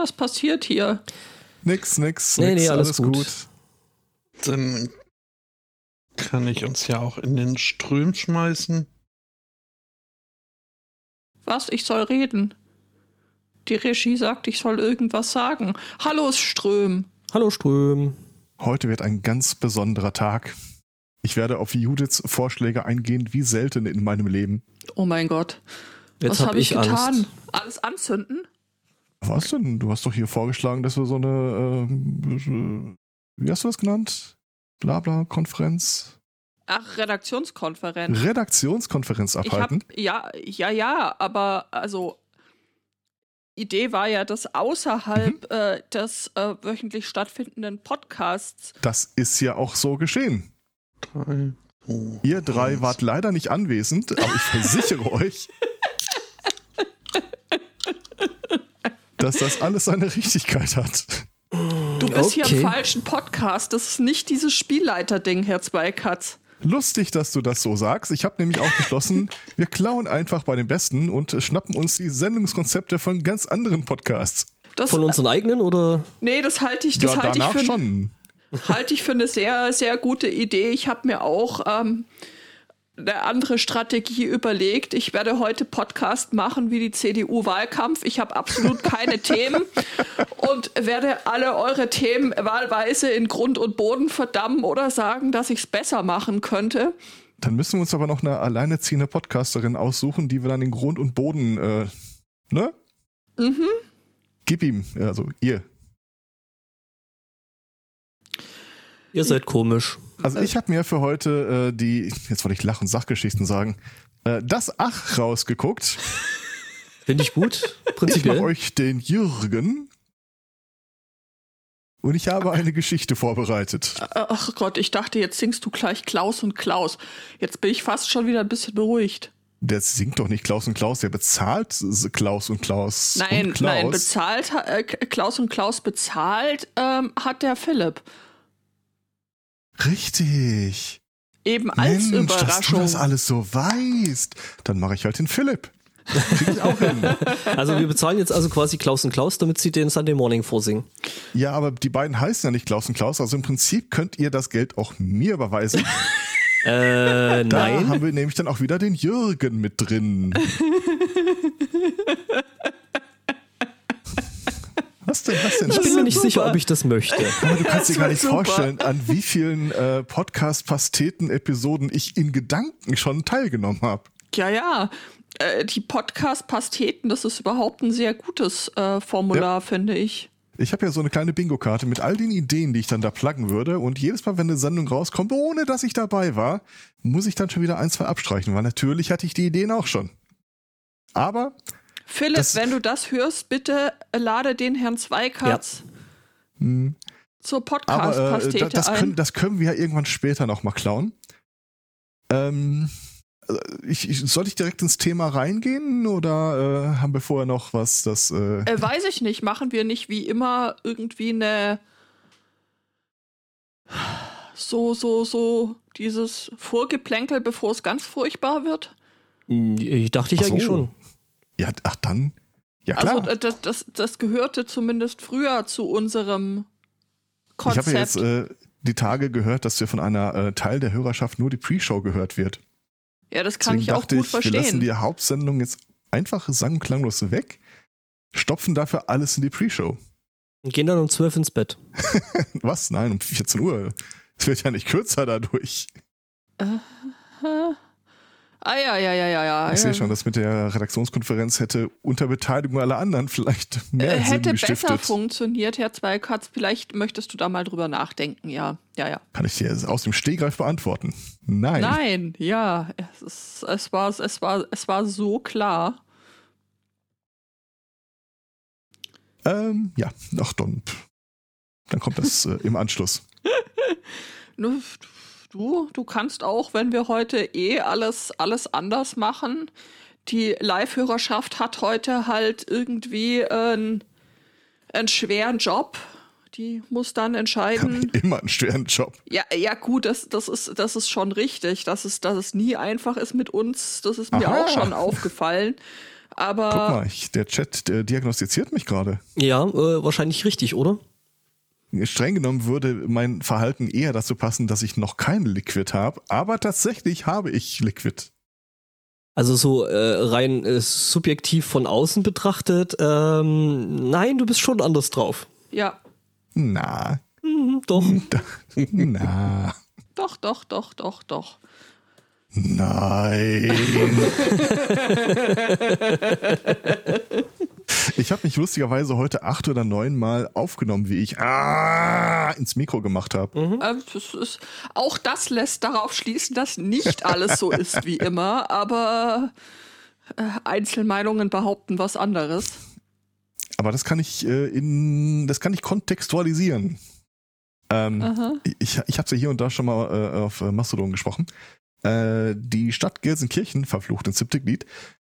Was passiert hier? Nix, nix, Nee, nix, nee, alles alles, gut. gut. Dann kann ich uns ja auch in den Ström schmeißen. Was? Ich soll reden. Die Regie sagt, ich soll irgendwas sagen. Hallo, Ström. Hallo Ström. Heute wird ein ganz besonderer Tag. Ich werde auf Judiths Vorschläge eingehen, wie selten in meinem Leben. Oh mein Gott. Jetzt Was hab habe ich ich getan? Angst. Alles anzünden? Was denn? Du hast doch hier vorgeschlagen, dass wir so eine, ähm, äh, wie hast du das genannt? Blabla-Konferenz? Ach, Redaktionskonferenz. Redaktionskonferenz Ich hab, abhalten? ja, ja, ja, aber also Idee war ja, dass außerhalb äh, des äh, wöchentlich stattfindenden Podcasts Das ist ja auch so geschehen. Drei, zwei, Ihr drei eins. wart leider nicht anwesend, aber ich versichere euch, dass das alles seine Richtigkeit hat. Du bist hier Okay. im falschen Podcast. Das ist nicht dieses Spielleiter-Ding, Herr Zweikatz. Lustig, dass du das so sagst. Ich habe nämlich auch beschlossen, wir klauen einfach bei den Besten und schnappen uns die Sendungskonzepte von ganz anderen Podcasts. Das, Von unseren eigenen oder? nee, das halte ich, das ja, halte ich, für, schon. halte ich für eine sehr, sehr gute Idee. Ich habe mir auch ähm, eine andere Strategie überlegt. Ich werde heute Podcast machen wie die CDU-Wahlkampf. Ich habe absolut keine Themen und werde alle eure Themen wahlweise in Grund und Boden verdammen oder sagen, dass ich es besser machen könnte. Dann müssen wir uns aber noch eine alleinerziehende Podcasterin aussuchen, die wir dann in Grund und Boden, äh, ne? Mhm. Gib ihm, also ihr. Ihr seid komisch. Also ich habe mir für heute äh, die, jetzt wollte ich Lach- und Sachgeschichten sagen, äh, das Ach rausgeguckt. Finde ich gut. Ich mache Prinzipiell. euch den Jürgen. Und ich habe eine Geschichte vorbereitet. Ach Gott, ich dachte, jetzt singst du gleich Klaus und Klaus. Jetzt bin ich fast schon wieder ein bisschen beruhigt. Der singt doch nicht Klaus und Klaus, der bezahlt Klaus und Klaus. Nein, und Klaus. nein, bezahlt, äh, Klaus und Klaus bezahlt ähm, hat der Philipp. Richtig. Eben als Mensch, dass du Überraschung. das alles so weißt. Dann mache ich halt den Philipp. Ich auch hin. Also wir bezahlen jetzt also quasi Klaus und Klaus, damit sie den Sunday Morning vorsingen. Ja, aber die beiden heißen ja nicht Klaus und Klaus. Also im Prinzip könnt ihr das Geld auch mir überweisen. Äh, Da nein. haben wir nämlich dann auch wieder den Jürgen mit drin. Was denn, was denn? Ich bin mir nicht sicher, ob ich das möchte. Aber du kannst dir gar nicht super. vorstellen, an wie vielen äh, Podcast-Pasteten-Episoden ich in Gedanken schon teilgenommen habe. Ja, ja. Äh, die Podcast-Pasteten, das ist überhaupt ein sehr gutes äh, Formular, finde ich. Ich habe ja so eine kleine Bingo-Karte mit all den Ideen, die ich dann da pluggen würde. Und jedes Mal, wenn eine Sendung rauskommt, ohne dass ich dabei war, muss ich dann schon wieder ein, zwei abstreichen, weil natürlich hatte ich die Ideen auch schon. Aber Philipp, Das- wenn du das hörst, bitte lade den Herrn Zweikatz Hm. zur äh, Podcast-Pastete da- das, ein. können, das können wir ja irgendwann später nochmal klauen. Ähm, äh, ich, ich, soll ich direkt ins Thema reingehen oder äh, haben wir vorher noch was, das... Äh, Äh, weiß ich nicht. Machen wir nicht wie immer irgendwie eine so, so, so dieses Vorgeplänkel, bevor es ganz furchtbar wird? Ich dachte ich Ach so. eigentlich schon. Ja, ach dann. Ja klar. Also das, das, das gehörte zumindest früher zu unserem ich Konzept. habe jetzt äh, die Tage gehört, dass wir von einer äh, Teil der Hörerschaft nur die Pre-Show gehört wird. ja, das kann Deswegen ich auch dachte gut ich, wir lassen verstehen. die Hauptsendung jetzt einfach sang- und klanglos weg, stopfen dafür alles in die Pre-Show. Und gehen dann um 12 ins Bett. Was? Nein, um 14 Uhr. Es wird ja nicht kürzer dadurch. Äh, ah ja, ja, ja, ja, ja. Ich sehe schon, das mit der Redaktionskonferenz hätte unter Beteiligung aller anderen vielleicht mehr Äh, Sinn hätte gestiftet. besser funktioniert, Herr Zweikatz. Vielleicht möchtest du da mal drüber nachdenken, ja. Ja, ja. Kann ich dir aus dem Stehgreif beantworten? Nein. Nein, ja. Es, ist, es, war, es, war, es war so klar. Ähm, ja, ach dann. Dann kommt das äh, im Anschluss. Du, du kannst auch, wenn wir heute eh alles, alles anders machen. Die Live-Hörerschaft hat heute halt irgendwie einen, einen schweren Job. Die muss dann entscheiden. Immer einen schweren Job. Ja, ja, gut, das, das, ist, das ist schon richtig. Dass es, dass es nie einfach ist mit uns, das ist mir Aha. auch schon aufgefallen. Aber Guck mal, ich, der Chat der diagnostiziert mich gerade. Ja, äh, wahrscheinlich richtig, oder? Streng genommen würde mein Verhalten eher dazu passen, dass ich noch kein Liquid habe, aber tatsächlich habe ich Liquid. Also so äh, rein äh, subjektiv von außen betrachtet, ähm, nein, du bist schon anders drauf. ja, Na, Mhm, doch. na, doch, doch, doch, doch, doch. Nein. Ich habe mich lustigerweise heute acht oder neun Mal aufgenommen, wie ich ah, ins Mikro gemacht habe. Ähm, das ist, auch das lässt darauf schließen, dass nicht alles so ist wie immer, aber äh, Einzelmeinungen behaupten was anderes. Aber das kann ich äh, in, das kann ich kontextualisieren. Ähm, ich ich habe ja hier und da schon mal äh, auf äh, Mastodon gesprochen. Äh, die Stadt Gelsenkirchen, verflucht ins siebte Glied,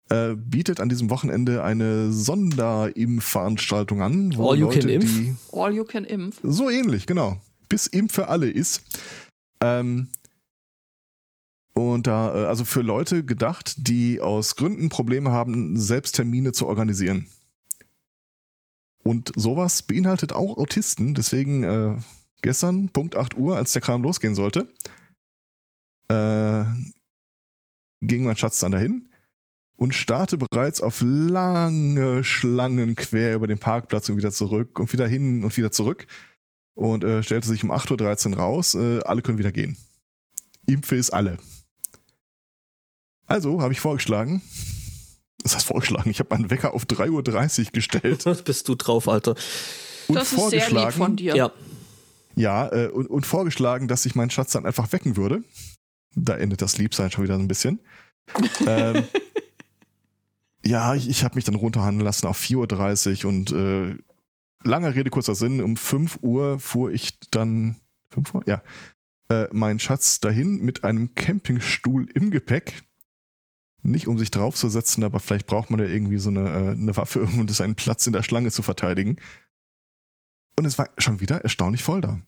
äh, bietet an diesem Wochenende eine Sonderimpfveranstaltung an, wo All you can Leute, impf? die All you can impf. so ähnlich, genau, bis Impf für alle ist. Ähm, und da, äh, also für Leute gedacht, die aus Gründen Probleme haben, selbst Termine zu organisieren. Und sowas beinhaltet auch Autisten, deswegen äh, gestern, Punkt 8 Uhr, als der Kram losgehen sollte, äh, ging mein Schatz dann dahin und starte bereits auf lange Schlangen quer über den Parkplatz und wieder zurück und wieder hin und wieder zurück und äh, stellte sich um 8.13 Uhr raus, äh, alle können wieder gehen. Impfe ist alle. Also habe ich vorgeschlagen, was heißt vorgeschlagen? Ich habe meinen Wecker auf 3.30 Uhr gestellt Bist du drauf, Alter. und Das ist sehr lieb vorgeschlagen, von dir. Ja. ja, äh, und, und vorgeschlagen, dass ich meinen Schatz dann einfach wecken würde. Da endet das Liebsein schon wieder so ein bisschen. ähm, ja, ich, ich habe mich dann runterhandeln lassen auf 4.30 Uhr und äh, langer Rede, kurzer Sinn, um 5 Uhr fuhr ich dann, 5 Uhr? Ja, äh, meinen Schatz dahin mit einem Campingstuhl im Gepäck. Nicht um sich draufzusetzen, aber vielleicht braucht man ja irgendwie so eine, äh, eine Waffe, um seinen Platz in der Schlange zu verteidigen. Und es war schon wieder erstaunlich voll da.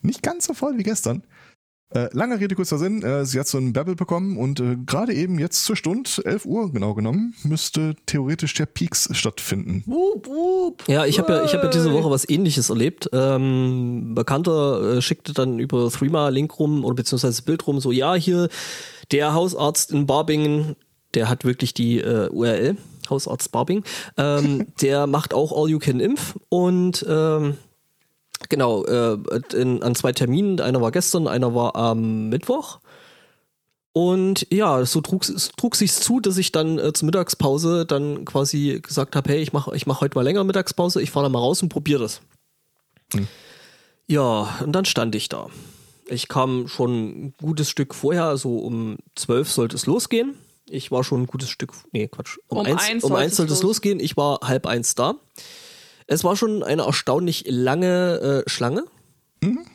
Nicht ganz so voll wie gestern. Äh, lange Rede, kurzer Sinn. Äh, sie hat so einen Babble bekommen und äh, gerade eben jetzt zur Stunde, 11 Uhr genau genommen, müsste theoretisch der Peaks stattfinden. Wup, wup. Ja, ich habe ja, ich hab ja diese Woche was ähnliches erlebt. Ähm, Bekannter äh, schickte dann über Threema Link rum oder beziehungsweise Bild rum, so, ja, hier der Hausarzt in Barbingen, der hat wirklich die äh, URL, Hausarzt Barbing, ähm, der macht auch All You Can Impf und ähm, genau, äh, in, an zwei Terminen, einer war gestern, einer war am Mittwoch. Und ja, so trug, es trug sich zu, dass ich dann äh, zur Mittagspause dann quasi gesagt habe, hey, ich mache ich mach heute mal länger Mittagspause, ich fahre da mal raus und probiere das. Hm. Ja, und dann stand ich da. Ich kam schon ein gutes Stück vorher, also um zwölf sollte es losgehen. Ich war schon ein gutes Stück, nee, Quatsch, um, Um eins, eins um sollte eins es sollte es los- losgehen. Ich war halb eins da. Es war schon eine erstaunlich lange äh, Schlange.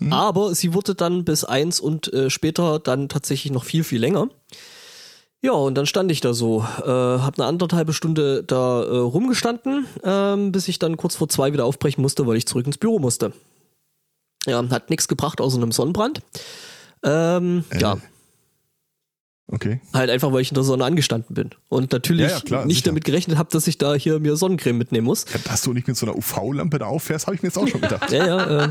Aber sie wurde dann bis eins und äh, später dann tatsächlich noch viel, viel länger. Ja, und dann stand ich da so, äh, habe eine anderthalbe Stunde da äh, rumgestanden, ähm, bis ich dann kurz vor zwei wieder aufbrechen musste, weil ich zurück ins Büro musste. Ja, hat nichts gebracht außer einem Sonnenbrand. Ähm, Äh. Ja, Okay. halt einfach, weil ich in der Sonne angestanden bin. Und natürlich Ja, ja, klar, nicht sicher. damit gerechnet habe, dass ich da hier mir Sonnencreme mitnehmen muss. Ja, Dass du nicht mit so einer UV-Lampe da auffährst, habe ich mir jetzt auch schon gedacht. Ja, ja. Äh,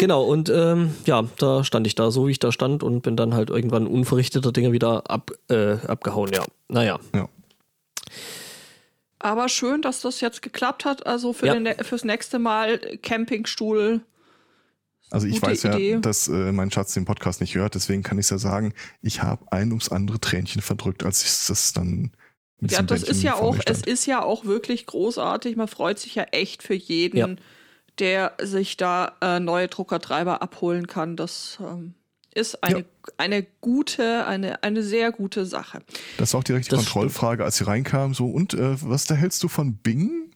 genau, und ähm, ja, da stand ich da, so wie ich da stand und bin dann halt irgendwann unverrichteter Dinge wieder ab, äh, abgehauen, ja. Naja. Ja. Aber schön, dass das jetzt geklappt hat. Also für Ja. den, fürs nächste Mal Campingstuhl. Also ich Gute weiß ja, Idee. dass äh, mein Schatz den Podcast nicht hört, deswegen kann ich ja sagen, ich habe ein ums andere Tränchen verdrückt, als ich das dann mit Ja, das Bändchen ist ja auch, es ist ja auch wirklich großartig. Man freut sich ja echt für jeden, Ja. der sich da äh, neue Druckertreiber abholen kann. Das ähm, ist eine, Ja. eine gute, eine, eine sehr gute Sache. Das war auch direkt die Das Kontrollfrage, als sie reinkamen, so, und äh, was da hältst du von Bing?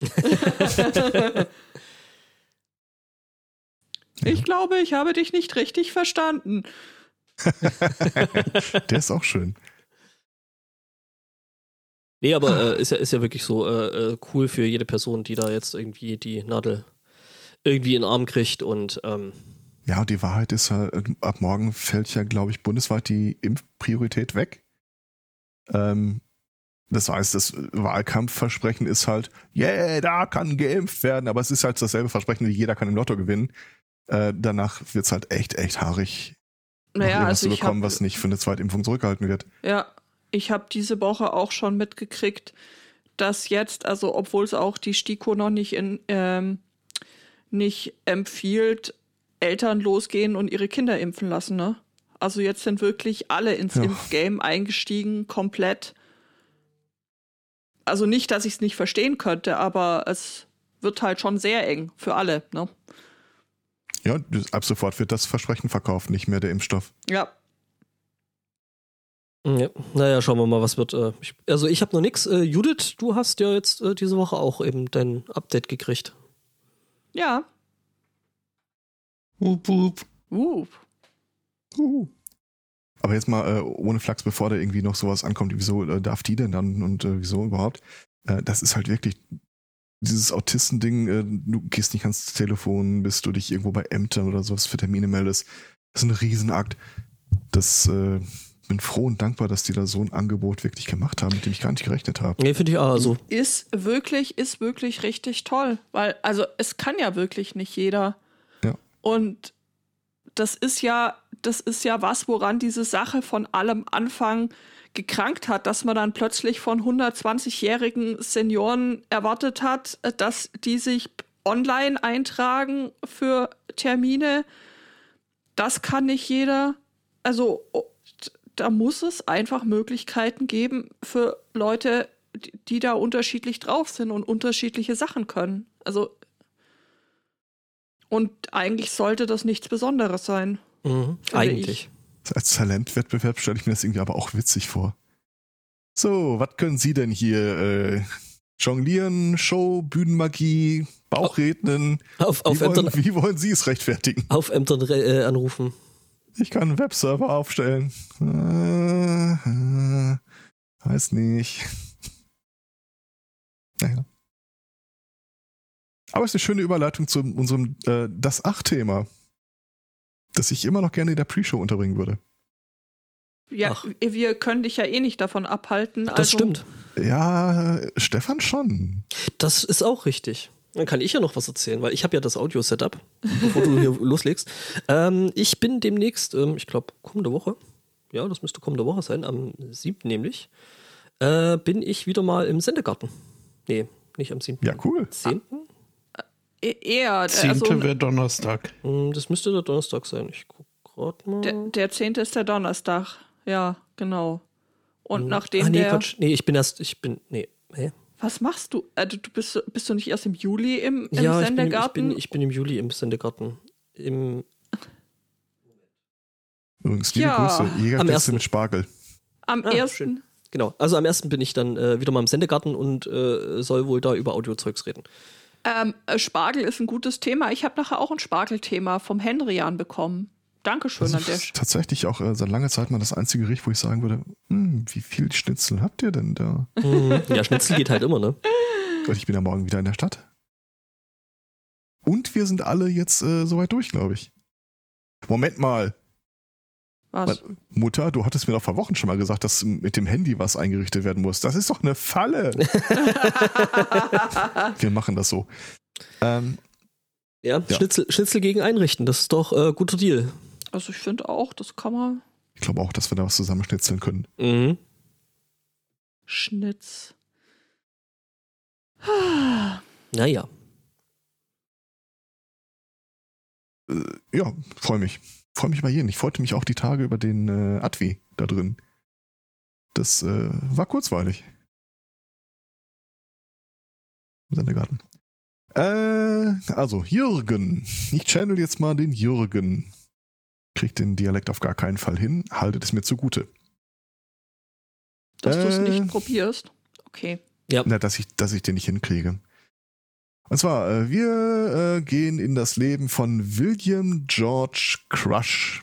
Ich glaube, ich habe dich nicht richtig verstanden. Der ist auch schön. Nee, aber äh, ist, ja, ist ja wirklich so äh, äh, cool für jede Person, die da jetzt irgendwie die Nadel irgendwie in den Arm kriegt und ähm, Ja, und die Wahrheit ist ja, äh, ab morgen fällt ja, glaube ich, bundesweit die Impfpriorität weg. Ähm, Das heißt, das Wahlkampfversprechen ist halt, yeah, da kann geimpft werden, aber es ist halt dasselbe Versprechen wie jeder kann im Lotto gewinnen. Äh, danach wird's halt echt, echt haarig, Naja, also zu bekommen, hab, was nicht für eine Zweitimpfung zurückgehalten wird. Ja, ich habe diese Woche auch schon mitgekriegt, dass jetzt, also obwohl es auch die STIKO noch nicht in ähm, nicht empfiehlt, Eltern losgehen und ihre Kinder impfen lassen, ne? Also jetzt sind wirklich alle ins Ja. Impfgame eingestiegen, komplett. Also nicht, dass ich es nicht verstehen könnte, aber es wird halt schon sehr eng für alle, ne? Ja, ab sofort wird das Versprechen verkauft, nicht mehr der Impfstoff. Ja, Ja. Naja, schauen wir mal, was wird. Äh, ich, also ich habe noch nichts. Äh, Judith, du hast ja jetzt äh, diese Woche auch eben dein Update gekriegt. ja. Wup, wup. Uh. Uhu. Aber jetzt mal äh, ohne Flachs, bevor da irgendwie noch sowas ankommt, wieso äh, darf die denn dann und äh, wieso überhaupt? Äh, das ist halt wirklich dieses Autistending, äh, du gehst nicht ans Telefon, bis du dich irgendwo bei Ämtern oder sowas für Termine meldest. Das ist ein Riesenakt. Das äh, bin froh und dankbar, dass die da so ein Angebot wirklich gemacht haben, mit dem ich gar nicht gerechnet habe. Nee, finde ich auch. Also, ist wirklich, ist wirklich richtig toll. Weil, also es kann ja wirklich nicht jeder. Ja. Und das ist ja, das ist ja was, woran diese Sache von allem Anfang gekrankt hat, dass man dann plötzlich von 120-jährigen Senioren erwartet hat, äh, dass die sich online eintragen für Termine. Das kann nicht jeder. Also oh, da muss es einfach Möglichkeiten geben für Leute, die, die da unterschiedlich drauf sind und unterschiedliche Sachen können. Also und eigentlich sollte das nichts Besonderes sein. Mhm, Finde eigentlich. Als Talentwettbewerb stelle ich mir das irgendwie aber auch witzig vor. So, was können Sie denn hier? Äh, jonglieren, Show, Bühnenmagie, Bauchrednen. Auf, auf wie, wollen, Ämtern, wie wollen Sie es rechtfertigen? auf Ämtern äh, anrufen. Ich kann einen Webserver aufstellen. Äh, äh, weiß nicht. Naja. Aber es ist eine schöne Überleitung zu unserem äh, Das Ach-Thema, das ich immer noch gerne in der Pre-Show unterbringen würde. Ja, Ach. wir können dich ja eh nicht davon abhalten. Das also, stimmt. Ja, Stefan schon. Das ist auch richtig. Dann kann ich ja noch was erzählen, weil ich habe ja das Audio-Setup, bevor du hier loslegst. Ähm, ich bin demnächst, ähm, ich glaube, kommende Woche, ja, das müsste kommende Woche sein, am 7. nämlich, äh, bin ich wieder mal im Sendegarten. Nee, nicht am 7. Ja, cool. 10. e- eher. Zehnte Also, wäre Donnerstag. Hm, Das müsste der Donnerstag sein. Ich guck gerade mal. der, der 10. ist der Donnerstag. Ja, genau. Und nachdem ah, nee, der. Quatsch. Nee, ich bin erst, ich bin, nee, hä? Was machst du? Also, du bist, bist du nicht erst im Juli im, im Ja, ich bin, im- ich, Sendegarten? bin, ich bin im Juli im Sendegarten. Im, Übrigens, liebe Ja. Grüße. Ersten. mit Spargel. Am Ah, ersten. schön. genau. Also am ersten bin ich dann äh, wieder mal im Sendegarten und äh, soll wohl da über Audiozeugs reden. Ähm, äh, Spargel ist ein gutes Thema. Ich habe nachher auch ein Spargelthema vom Henrian bekommen. Dankeschön Das an der ist Stelle. tatsächlich auch äh, seit langer Zeit mal das einzige Gericht, wo ich sagen würde, hm, wie viel Schnitzel habt ihr denn da? Mhm. Ja, Schnitzel geht halt immer, ne? Gott, ich bin ja morgen wieder in der Stadt. Und wir sind alle jetzt äh, soweit durch, glaube ich. Moment mal. Was? Mutter, du hattest mir doch vor Wochen schon mal gesagt, dass mit dem Handy was eingerichtet werden muss. Das ist doch eine Falle. wir machen das so. Ähm, Ja, Ja. Schnitzel, Schnitzel gegen einrichten, das ist doch äh, guter Deal. Also, ich finde auch, das kann man. ich glaube auch, dass wir da was zusammenschnitzeln können. Mhm. Schnitz. Naja. Ja, freue mich. Freue mich über jeden. Ich freute mich auch die Tage über den äh, Advi da drin. Das äh, war kurzweilig. Im Sendegarten. Äh, also, Jürgen. Ich channel jetzt mal den Jürgen. Kriegt den Dialekt auf gar keinen Fall hin. Haltet es mir zugute. Dass du es Äh. nicht probierst. Okay. Na, dass ich, dass ich den nicht hinkriege. Und zwar, äh, wir äh, gehen in das Leben von William George Crush.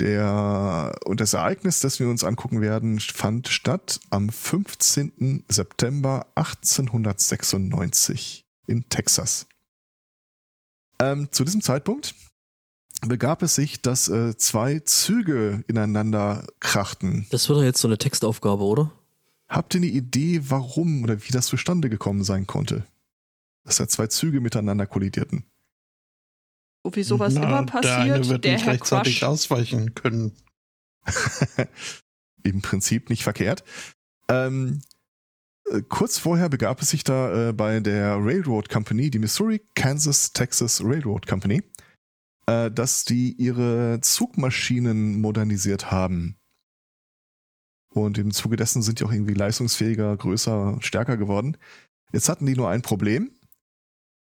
Der, und das Ereignis, das wir uns angucken werden, fand statt am 15. September 1896 in Texas. Ähm, zu diesem Zeitpunkt begab es sich, dass äh, zwei Züge ineinander krachten. Das wird doch jetzt so eine Textaufgabe, oder? Habt ihr eine Idee, warum oder wie das zustande gekommen sein konnte? Dass da zwei Züge miteinander kollidierten. So wie sowas Na, immer Der passiert, eine wird der nicht Herr rechtzeitig Quasch. ausweichen können. Im Prinzip nicht verkehrt. Ähm, äh, kurz vorher begab es sich da äh, bei der Railroad Company, die Missouri Kansas Texas Railroad Company, äh, dass die ihre Zugmaschinen modernisiert haben. Und im Zuge dessen sind die auch irgendwie leistungsfähiger, größer, stärker geworden. Jetzt hatten die nur ein Problem.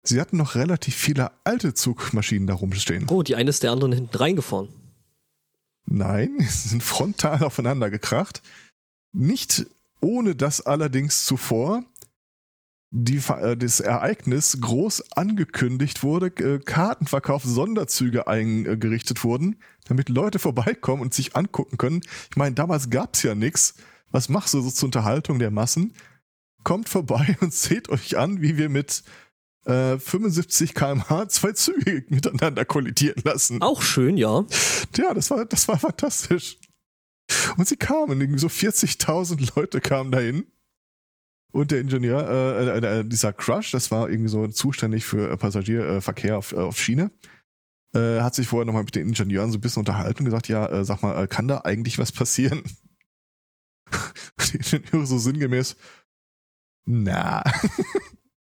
Sie hatten noch relativ viele alte Zugmaschinen da rumstehen. Oh, die eine ist der anderen hinten reingefahren. Nein, sie sind frontal aufeinander gekracht. Nicht ohne dass allerdings zuvor die, äh, das Ereignis groß angekündigt wurde, äh, Kartenverkauf, Sonderzüge eingerichtet wurden, damit Leute vorbeikommen und sich angucken können. Ich meine, damals gab's ja nichts. Was machst du so zur Unterhaltung der Massen? Kommt vorbei und seht euch an, wie wir mit äh, 75 km/h zwei Züge miteinander kollidieren lassen. Auch schön, ja. Ja, das war, das war fantastisch. Und sie kamen, so 40.000 Leute kamen dahin. Und der Ingenieur, äh, äh, äh, dieser Crush, das war irgendwie so zuständig für äh, Passagierverkehr auf, äh, auf Schiene, äh, hat sich vorher nochmal mit den Ingenieuren so ein bisschen unterhalten und gesagt, ja, sag mal, kann da eigentlich was passieren? die Ingenieure so sinngemäß, na,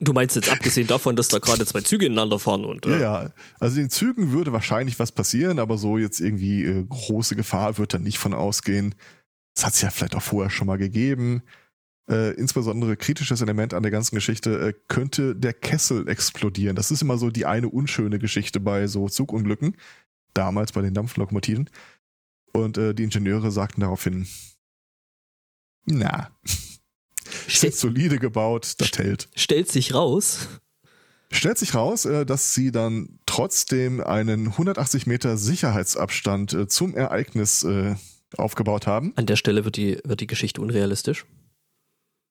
Du meinst jetzt abgesehen davon, dass da gerade zwei Züge ineinander fahren und ja, ja. Also den Zügen würde wahrscheinlich was passieren, aber so jetzt irgendwie äh, große Gefahr wird da nicht von ausgehen. Das hat es ja vielleicht auch vorher schon mal gegeben. Äh, insbesondere kritisches Element an der ganzen Geschichte äh, könnte der Kessel explodieren. Das ist immer so die eine unschöne Geschichte bei so Zugunglücken. Damals bei den Dampflokomotiven. Und äh, die Ingenieure sagten daraufhin, na, sind solide gebaut, das hält. stellt sich raus. Stellt sich raus, äh, dass sie dann trotzdem einen 180 Meter Sicherheitsabstand äh, zum Ereignis äh, aufgebaut haben. An der Stelle wird die, wird die Geschichte unrealistisch.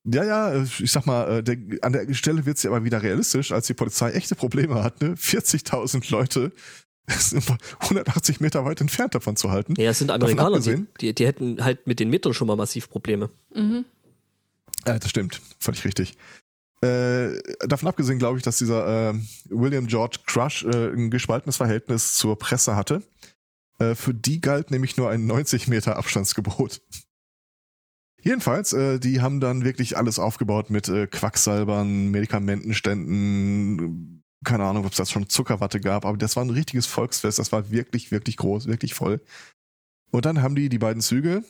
Ja, ja, ich sag mal, äh, der, an der Stelle wird sie aber wieder realistisch, als die Polizei echte Probleme hat, ne? 40.000 Leute sind 180 Meter weit entfernt davon zu halten. Ja, es sind Amerikaner, die, die, die hätten halt mit den Metern schon mal massiv Probleme. Mhm. Ja, das stimmt, völlig richtig. Äh, davon abgesehen glaube ich, dass dieser äh, William George Crush äh, ein gespaltenes Verhältnis zur Presse hatte. Äh, für die galt nämlich nur ein 90 Meter Abstandsgebot. Jedenfalls, äh, die haben dann wirklich alles aufgebaut mit äh, Quacksalbern, Medikamentenständen, keine Ahnung, ob es das schon Zuckerwatte gab, aber das war ein richtiges Volksfest, das war wirklich, wirklich groß, wirklich voll. Und dann haben die die beiden Züge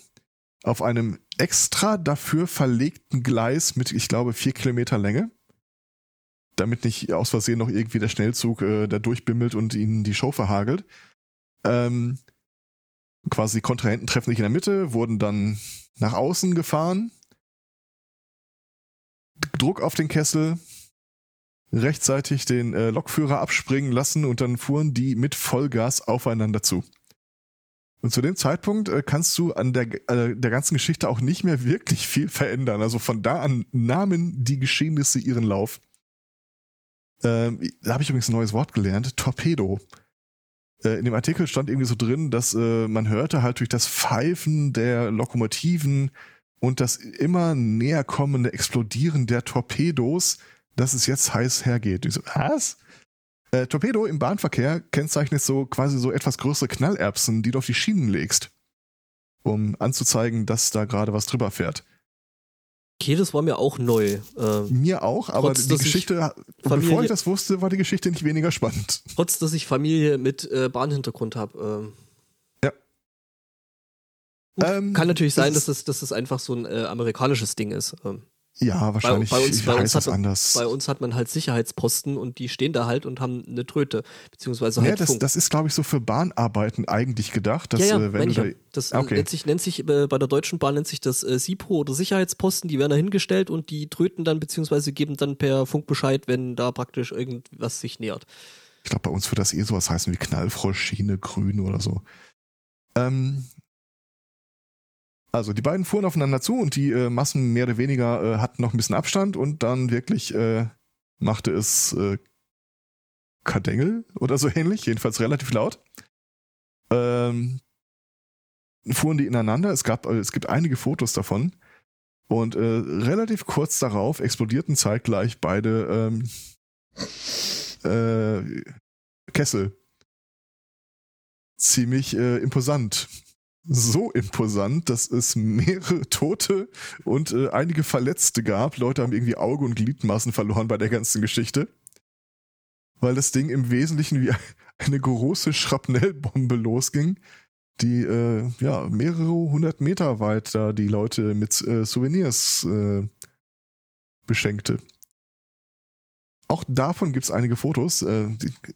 auf einem extra dafür verlegten Gleis mit, ich glaube, vier Kilometer Länge, damit nicht aus Versehen noch irgendwie der Schnellzug äh, da durchbimmelt und ihnen die Show verhagelt. Ähm, quasi die Kontrahenten treffen sich in der Mitte, wurden dann nach außen gefahren, Druck auf den Kessel, rechtzeitig den äh, Lokführer abspringen lassen und dann fuhren die mit Vollgas aufeinander zu. Und zu dem Zeitpunkt äh, kannst du an der, äh, der ganzen Geschichte auch nicht mehr wirklich viel verändern. Also von da an nahmen die Geschehnisse ihren Lauf. Ähm, da habe ich übrigens ein neues Wort gelernt, Torpedo. Äh, in dem Artikel stand irgendwie so drin, dass äh, man hörte halt durch das Pfeifen der Lokomotiven und das immer näher kommende Explodieren der Torpedos, dass es jetzt heiß hergeht. Ich so, was? Äh, Torpedo im Bahnverkehr kennzeichnet so quasi so etwas größere Knallerbsen, die du auf die Schienen legst, um anzuzeigen, dass da gerade was drüber fährt. Okay, das war mir auch neu. Äh, Mir auch, aber Trotz, die dass ich Geschichte, Familie- bevor ich das wusste, war die Geschichte nicht weniger spannend. trotz, dass ich Familie mit äh, Bahnhintergrund habe. Äh, Ja. Gut, Ähm, kann natürlich sein, das dass es, dass es einfach so ein äh, amerikanisches Ding ist. Ähm, Ja, wahrscheinlich bei uns- bei uns hat das anders. bei uns hat man halt Sicherheitsposten und die stehen da halt und haben eine Tröte, beziehungsweise ja, halt das, Funk. das ist, glaube ich, so für Bahnarbeiten eigentlich gedacht, dass ja, ja, äh, wenn du da, ja. Das Ah, okay. nennt sich, nennt sich äh, bei der Deutschen Bahn nennt sich das äh, SIPO oder Sicherheitsposten, die werden da hingestellt und die tröten dann beziehungsweise geben dann per Funk Bescheid, wenn da praktisch irgendwas sich nähert. Ich glaube, bei uns wird das eh sowas heißen wie Knallfrosch, Schiene, Grün oder so. Ähm, also die beiden fuhren aufeinander zu und die äh, Massen mehr oder weniger äh, hatten noch ein bisschen Abstand und dann wirklich äh, machte es äh, Kadengel oder so ähnlich, jedenfalls relativ laut. Ähm, fuhren die ineinander. Es gab, äh, es gibt einige Fotos davon. Und äh, relativ kurz darauf explodierten zeitgleich beide ähm, äh, Kessel. Ziemlich imposant. So imposant, dass es mehrere Tote und äh, einige Verletzte gab. Leute haben irgendwie Auge und Gliedmaßen verloren bei der ganzen Geschichte. Weil das Ding im Wesentlichen wie eine große Schrapnellbombe losging, die äh, ja mehrere hundert Meter weit da die Leute mit äh, Souvenirs äh, beschenkte. Auch davon gibt es einige Fotos. Äh,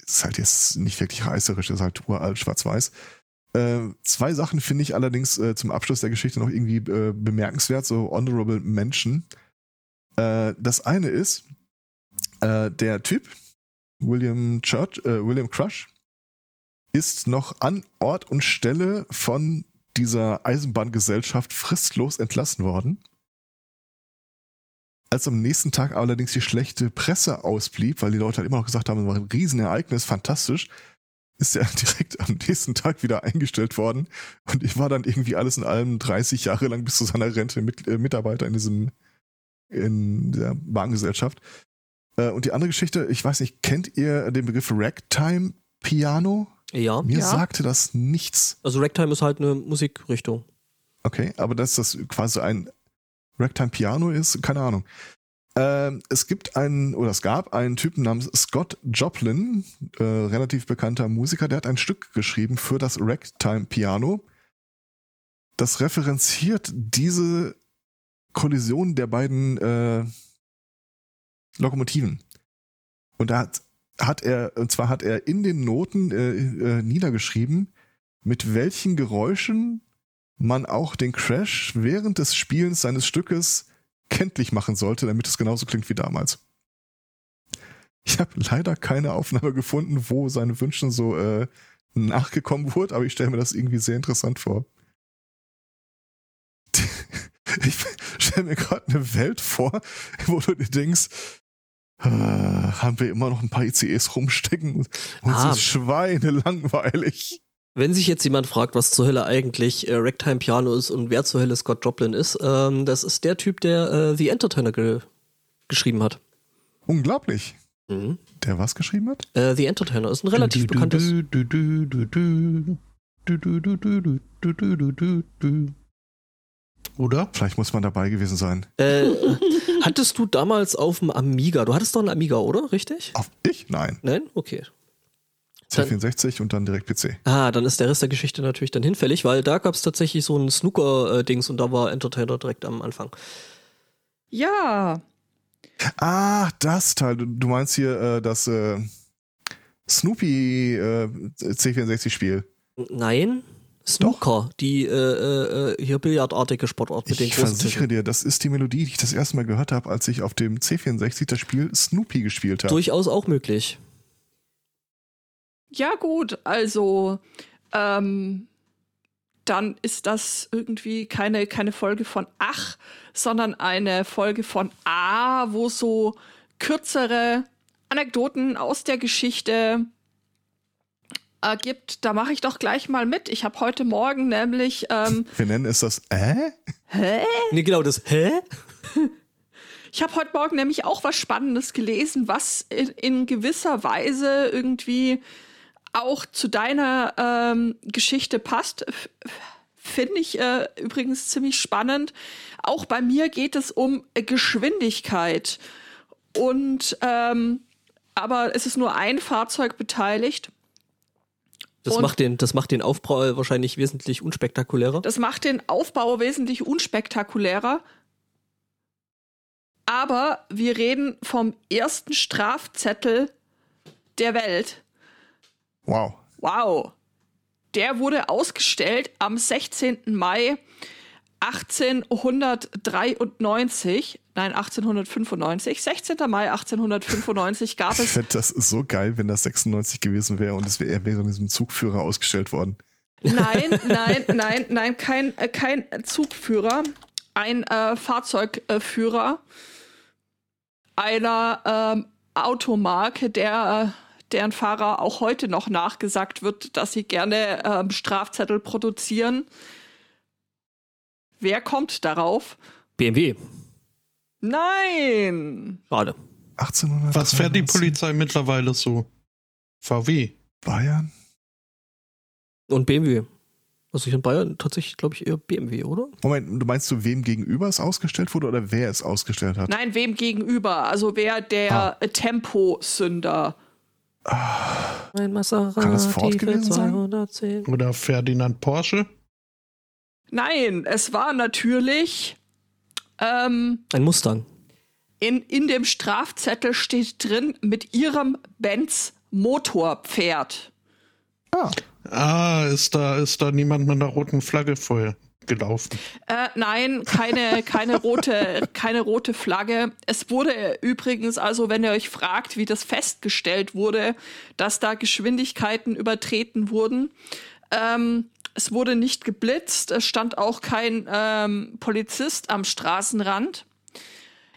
ist halt jetzt nicht wirklich reißerisch, ist halt uralt, schwarz-weiß. Äh, zwei Sachen finde ich allerdings äh, zum Abschluss der Geschichte noch irgendwie äh, bemerkenswert, so honorable Mention. Äh, das eine ist, äh, der Typ, William Church, äh, William Crush, ist noch an Ort und Stelle von dieser Eisenbahngesellschaft fristlos entlassen worden. Als am nächsten Tag allerdings die schlechte Presse ausblieb, weil die Leute halt immer noch gesagt haben, es war ein Riesenereignis, fantastisch, ist er direkt am nächsten Tag wieder eingestellt worden. Und ich war dann irgendwie alles in allem 30 Jahre lang bis zu seiner Rente mit, äh, Mitarbeiter in diesem, in der Bahngesellschaft. Äh, und die andere Geschichte, ich weiß nicht, kennt ihr den Begriff Ragtime Piano? Ja. Mir Ja. sagte das nichts. Also Ragtime ist halt eine Musikrichtung. Okay, aber dass das quasi ein Ragtime Piano ist, keine Ahnung. Ähm, es gibt einen, oder es gab einen Typen namens Scott Joplin, äh, relativ bekannter Musiker, der hat ein Stück geschrieben für das Ragtime Piano. Das referenziert diese Kollision der beiden äh, Lokomotiven. Und da hat, hat er, und zwar hat er in den Noten äh, äh, niedergeschrieben, mit welchen Geräuschen man auch den Crash während des Spielens seines Stückes kenntlich machen sollte, damit es genauso klingt wie damals. Ich habe leider keine Aufnahme gefunden, wo seine Wünschen so äh, nachgekommen wurde, aber ich stelle mir das irgendwie sehr interessant vor. Ich stelle mir gerade eine Welt vor, wo du dir denkst, äh, haben wir immer noch ein paar ICEs rumstecken und uns Ah. ist Schweine langweilig. Wenn sich jetzt jemand fragt, was zur Hölle eigentlich äh, Ragtime Piano ist und wer zur Hölle Scott Joplin ist, ähm, das ist der Typ, der äh, The Entertainer ge geschrieben hat. Unglaublich. Mhm. Der was geschrieben hat? Äh, The Entertainer ist ein relativ bekanntes. Oder? Vielleicht muss man dabei gewesen sein. Äh, hattest du damals auf dem Amiga? Du hattest doch einen Amiga, oder? Richtig? Auf ich? Nein. Nein? Okay. Dann- C64 und dann direkt PC. Ah, dann ist der Rest der Geschichte natürlich dann hinfällig, weil da gab es tatsächlich so ein Snooker-Dings und da war Entertainer direkt am Anfang. Ja, Ah, das Teil. Du, meinst hier äh, das äh, Snoopy äh, C64-Spiel. Nein? Snooker, die äh, äh, hier billardartige Sportart mit den Ich versichere Tischen. dir, das ist die Melodie, die ich das erste Mal gehört habe, als ich auf dem C64 das Spiel Snoopy gespielt habe. Durchaus auch möglich. Ja gut, also ähm, dann ist das irgendwie keine, keine Folge von Ach, sondern eine Folge von A, wo so kürzere Anekdoten aus der Geschichte äh, gibt. Da mache ich doch gleich mal mit. Ich habe heute Morgen nämlich ähm, Wir nennen es das Äh? Hä? Nee, genau das. Hä? Ich habe heute Morgen nämlich auch was Spannendes gelesen, was in, in gewisser Weise irgendwie auch zu deiner ähm, Geschichte passt. Finde ich äh, übrigens ziemlich spannend. Auch bei mir geht es um äh, Geschwindigkeit. Und ähm, aber es ist nur ein Fahrzeug beteiligt. Das Und- macht, den, das macht den Aufprall wahrscheinlich wesentlich unspektakulärer. Das macht den Aufbau wesentlich unspektakulärer. Aber wir reden vom ersten Strafzettel der Welt. Wow. Wow. Der wurde ausgestellt am 16. Mai 1893. Nein, 1895. 16. Mai 1895 gab Ich es fände das so geil, wenn das 96 gewesen wäre und es wäre, er wäre in diesem Zugführer ausgestellt worden. Nein, nein, nein, nein, kein, äh, kein Zugführer, ein äh, Fahrzeugführer einer ähm, Automarke, der, äh, deren Fahrer auch heute noch nachgesagt wird, dass sie gerne ähm, Strafzettel produzieren. Wer kommt darauf? BMW. Nein. Schade. 1800. Was fährt die Polizei mittlerweile so? VW. Bayern? Und BMW. Also hier in Bayern tatsächlich, glaube ich, eher BMW, oder? Moment, du meinst du, wem gegenüber es ausgestellt wurde oder wer es ausgestellt hat? Nein, wem gegenüber? Also wer der Ah. Temposünder? Ein Maserati Kann das Ford gewesen sein? 210. Oder Ferdinand Porsche. Nein, es war natürlich ähm, Ein Mustang. in, in dem Strafzettel steht drin mit ihrem Benz Motorpferd. Ah, Ah, ist da, ist da niemand mit einer roten Flagge vorher gelaufen? Äh, nein, keine, keine, rote, keine rote Flagge. Es wurde übrigens, also wenn ihr euch fragt, wie das festgestellt wurde, dass da Geschwindigkeiten übertreten wurden, ähm, es wurde nicht geblitzt, es stand auch kein ähm, Polizist am Straßenrand.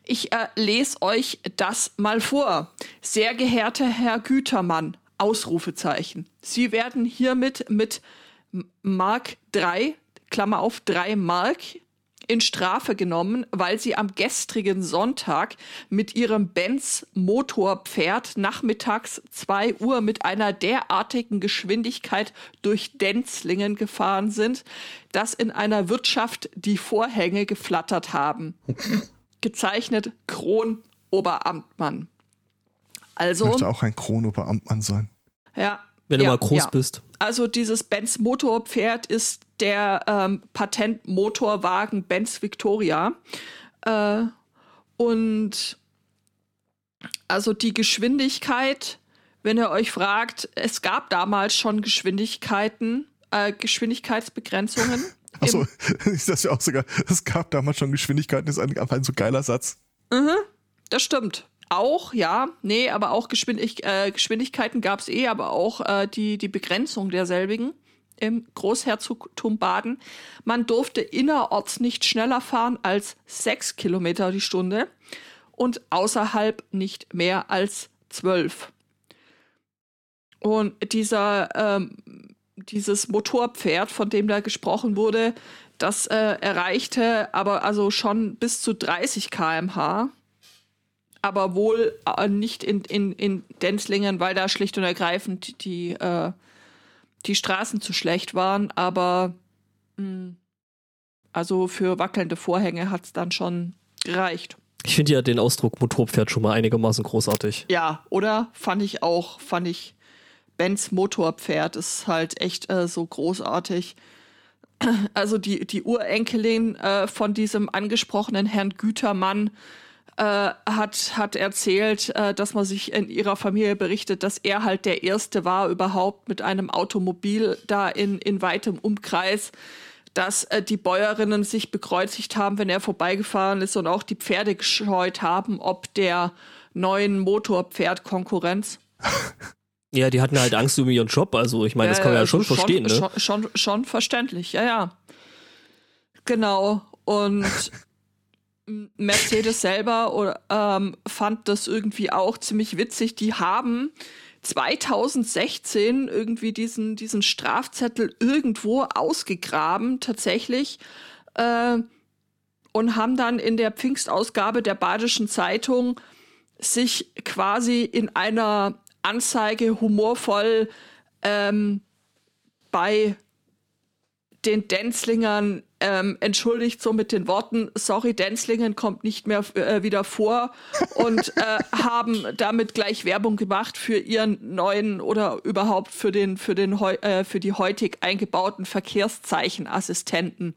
Ich äh, lese euch das mal vor. Sehr geehrter Herr Gütermann, Ausrufezeichen. Sie werden hiermit mit Mark 3, Klammer auf 3 Mark, in Strafe genommen, weil sie am gestrigen Sonntag mit ihrem Benz Motorpferd nachmittags 2 Uhr mit einer derartigen Geschwindigkeit durch Denzlingen gefahren sind, dass in einer Wirtschaft die Vorhänge geflattert haben. Gezeichnet Kron Oberamtmann. Also, möchte auch ein Kronobeamtmann sein. ja. Wenn du ja, mal groß ja. bist. Also dieses Benz Motorpferd ist der ähm, Patentmotorwagen Benz Victoria. Äh, und also die Geschwindigkeit, wenn ihr euch fragt, es gab damals schon Geschwindigkeiten, äh, Geschwindigkeitsbegrenzungen. Achso, ich das ja auch sogar. Es gab damals schon Geschwindigkeiten, ist ein- einfach ein so geiler Satz. Das stimmt. Auch, ja. Nee, aber auch Geschwindig äh, Geschwindigkeiten gab es eh, aber auch äh, die, die Begrenzung derselbigen im Großherzogtum Baden. Man durfte innerorts nicht schneller fahren als sechs Kilometer die Stunde und außerhalb nicht mehr als zwölf. Und dieser, ähm, dieses Motorpferd, von dem da gesprochen wurde, das äh, erreichte aber also schon bis zu 30 km/h aber wohl äh, nicht in, in, in Denzlingen, weil da schlicht und ergreifend die, äh, die Straßen zu schlecht waren. Aber mh, also für wackelnde Vorhänge hat es dann schon gereicht. Ich finde ja den Ausdruck Motorpferd schon mal einigermaßen großartig. Ja, oder? Fand ich auch, fand ich. Benz Motorpferd ist halt echt äh, so großartig. Also die, die Urenkelin äh, von diesem angesprochenen Herrn Gütermann äh, hat, hat erzählt, äh, dass man sich in ihrer Familie berichtet, dass er halt der Erste war überhaupt mit einem Automobil da in, in weitem Umkreis, dass äh, die Bäuerinnen sich bekreuzigt haben, wenn er vorbeigefahren ist und auch die Pferde gescheut haben, ob der neuen Motorpferdkonkurrenz. Ja, die hatten halt Angst um ihren Job. Also ich meine, das kann man ja also schon verstehen, ne? Schon, schon, schon verständlich, ja, ja. Genau. Und Mercedes selber ähm, fand das irgendwie auch ziemlich witzig. Die haben 2016 irgendwie diesen, diesen Strafzettel irgendwo ausgegraben, tatsächlich. Äh, und haben dann in der Pfingstausgabe der Badischen Zeitung sich quasi in einer Anzeige humorvoll ähm, bei den Denzlingern ähm, entschuldigt, so mit den Worten, sorry, Denzlingen kommt nicht mehr äh, wieder vor und äh, haben damit gleich Werbung gemacht für ihren neuen oder überhaupt für den, für den heu- äh, für die heutig eingebauten Verkehrszeichenassistenten.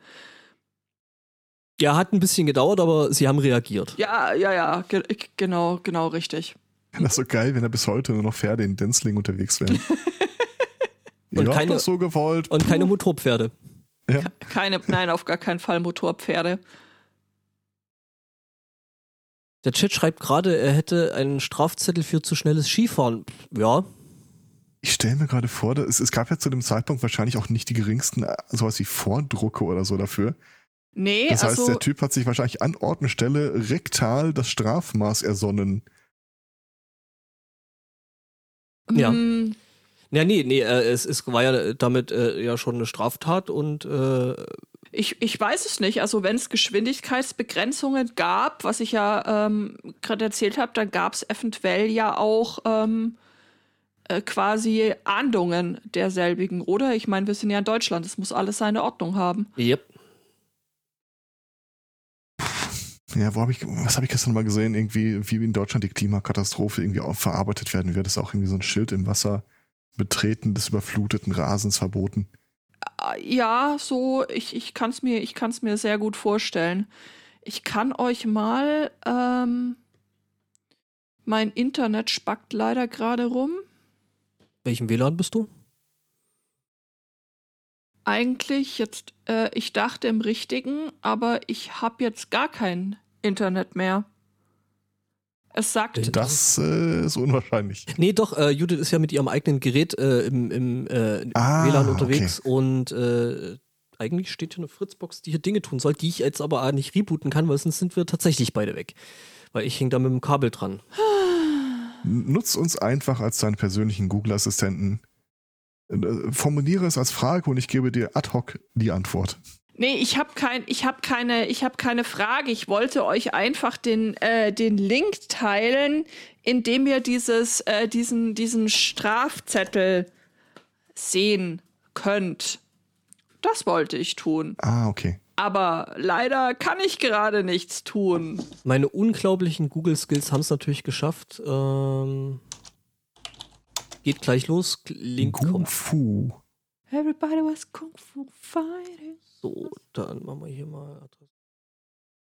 Ja, hat ein bisschen gedauert, aber sie haben reagiert. Ja, ja, ja, ge genau, genau richtig. Das ist so geil, wenn da bis heute nur noch Pferde in Denzling unterwegs wären. Und keine- das so gewollt. Und keine Motorpferde. Ja. Keine, nein, auf gar keinen Fall Motorpferde. Der Chat schreibt gerade, er hätte einen Strafzettel für zu schnelles Skifahren. Ja, Ich stelle mir gerade vor, dass es, es gab ja zu dem Zeitpunkt wahrscheinlich auch nicht die geringsten äh, sowas wie Vordrucke oder so dafür. Nee, Das heißt, also der Typ hat sich wahrscheinlich an Ort und Stelle rektal das Strafmaß ersonnen. Ja. Ja, nee, nee, äh, es, es war ja damit äh, ja schon eine Straftat und äh, Ich, ich weiß es nicht. Also wenn es Geschwindigkeitsbegrenzungen gab, was ich ja ähm, gerade erzählt habe, dann gab es eventuell ja auch ähm, äh, quasi Ahndungen derselbigen, oder? Ich meine, wir sind ja in Deutschland, es muss alles seine Ordnung haben. Yep. Ja, wo habe ich, was habe ich gestern mal gesehen? Irgendwie, wie in Deutschland die Klimakatastrophe irgendwie auch verarbeitet werden wird. Das ist auch irgendwie so ein Schild im Wasser. Betreten des überfluteten Rasens verboten. Äh, Ja, so, ich, ich kann es mir, ich kann's mir sehr gut vorstellen. Ich kann euch mal, ähm, mein Internet spackt leider gerade rum. Welchem WLAN bist du? Eigentlich jetzt, äh, ich dachte im richtigen, aber ich habe jetzt gar kein Internet mehr. Es sagt, Das äh, ist unwahrscheinlich. Nee, doch, äh, Judith ist ja mit ihrem eigenen Gerät äh, im, im äh, Ah, WLAN unterwegs und äh, eigentlich steht hier eine Fritzbox, die hier Dinge tun soll, die ich jetzt aber nicht rebooten kann, weil sonst sind wir tatsächlich beide weg. Weil ich hänge da mit dem Kabel dran. Nutz uns einfach als deinen persönlichen Google-Assistenten. Äh, Formuliere es als Frage und ich gebe dir ad hoc die Antwort. Nee, ich habe kein, ich habe keine, ich habe keine Frage. Ich wollte euch einfach den, äh, den Link teilen, in dem ihr dieses, äh, diesen, diesen Strafzettel sehen könnt. Das wollte ich tun. Ah, okay. Aber leider kann ich gerade nichts tun. Meine unglaublichen Google-Skills haben es natürlich geschafft. Ähm, geht gleich los. Link Kung kommt. Fu. Everybody was Kung Fu fighting. So, dann machen wir hier mal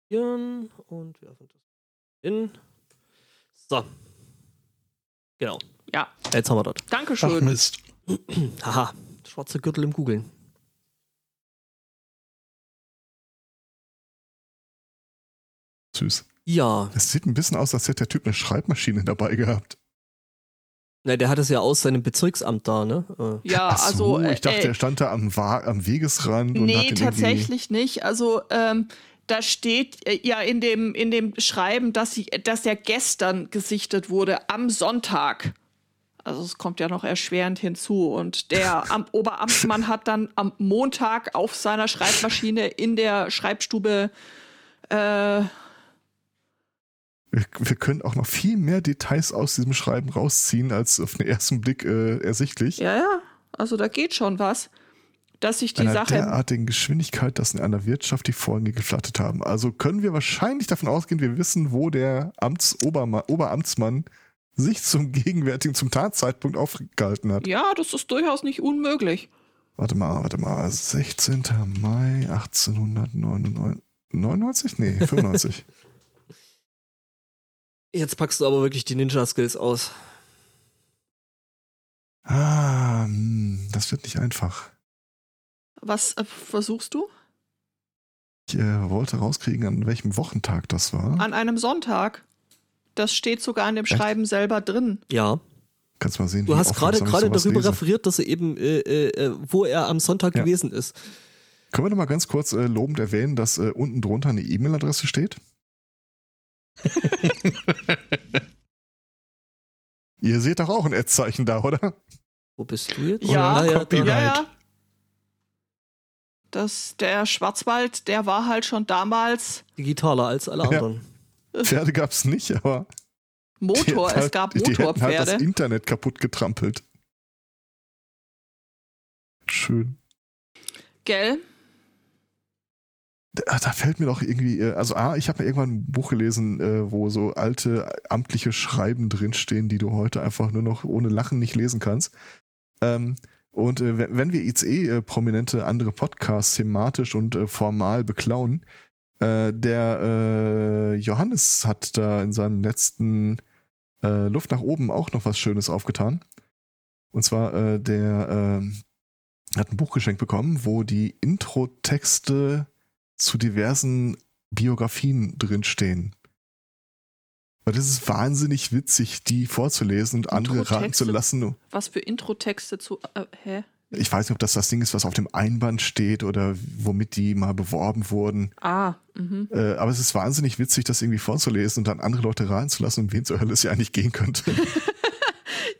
adressieren und werfen das in. So. Genau. Ja, Jetzt haben wir das. Ach Dankeschön. Mist. Haha, schwarze Gürtel im Googeln. Süß. Ja, Es sieht ein bisschen aus, als hätte der Typ eine Schreibmaschine dabei gehabt. Na, der hat es ja aus seinem Bezirksamt da, ne? Äh, Ja, Ach so, also äh, ich dachte, äh, er stand da am, Wa am Wegesrand und hat Nee, tatsächlich nicht. Also ähm, da steht äh, ja in dem, in dem Schreiben, dass, sie, dass er gestern gesichtet wurde, am Sonntag. Also es kommt ja noch erschwerend hinzu. Und der am Oberamtmann hat dann am Montag auf seiner Schreibmaschine in der Schreibstube äh, Wir, wir können auch noch viel mehr Details aus diesem Schreiben rausziehen, als auf den ersten Blick äh, ersichtlich. ja, ja, also da geht schon was. Dass sich die einer Sache. derartigen Geschwindigkeit, dass in einer Wirtschaft die Folgen geflattet haben. Also können wir wahrscheinlich davon ausgehen, wir wissen, wo der Amts Oberma Oberamtsmann sich zum gegenwärtigen, zum Tatzeitpunkt aufgehalten hat. Ja, das ist durchaus nicht unmöglich. Warte mal, warte mal. 16. Mai 1899. 99? Nee, 95. Jetzt packst du aber wirklich die Ninja-Skills aus. ah, hm, das wird nicht einfach. Was äh, versuchst du? Ich äh, wollte rauskriegen, an welchem Wochentag das war. An einem Sonntag. Das steht sogar in dem Echt? Schreiben selber drin. Ja. Kannst mal sehen. Du wie hast gerade gerade darüber lese. referiert, dass er eben, äh, äh, äh, wo er am Sonntag Ja. gewesen ist. Können wir noch mal ganz kurz äh, lobend erwähnen, dass äh, unten drunter eine E-Mail-Adresse steht? Ihr seht doch auch ein Ad-Zeichen da, oder? Wo bist du jetzt? Ja, ja. Ja, ja. Das, der Schwarzwald, der war halt schon damals digitaler als alle Ja. anderen. Pferde gab's nicht, aber die Motor. es gab die hätten halt das Motorpferde. Internet kaputt getrampelt. Schön. Gell? Da, da fällt mir doch irgendwie, äh, also A, ich habe ja irgendwann ein Buch gelesen, äh, wo so alte amtliche Schreiben drinstehen, die du heute einfach nur noch ohne Lachen nicht lesen kannst. Ähm, und äh, wenn wir ICE äh, prominente andere Podcasts thematisch und formal beklauen, der Johannes hat da in seinem letzten Luft nach oben auch noch was Schönes aufgetan. Und zwar der äh, hat ein Buch geschenkt bekommen, wo die Intro-Texte zu diversen Biografien drinstehen. Weil das ist wahnsinnig witzig, die vorzulesen und andere raten zu lassen. Was für Intro-Texte zu. Äh, hä? Ich weiß nicht, ob das das Ding ist, was auf dem Einband steht oder womit die mal beworben wurden. Ah, mhm. Äh, aber es ist wahnsinnig witzig, das irgendwie vorzulesen und dann andere Leute raten zu lassen, um wen zur Hölle es ja eigentlich gehen könnte.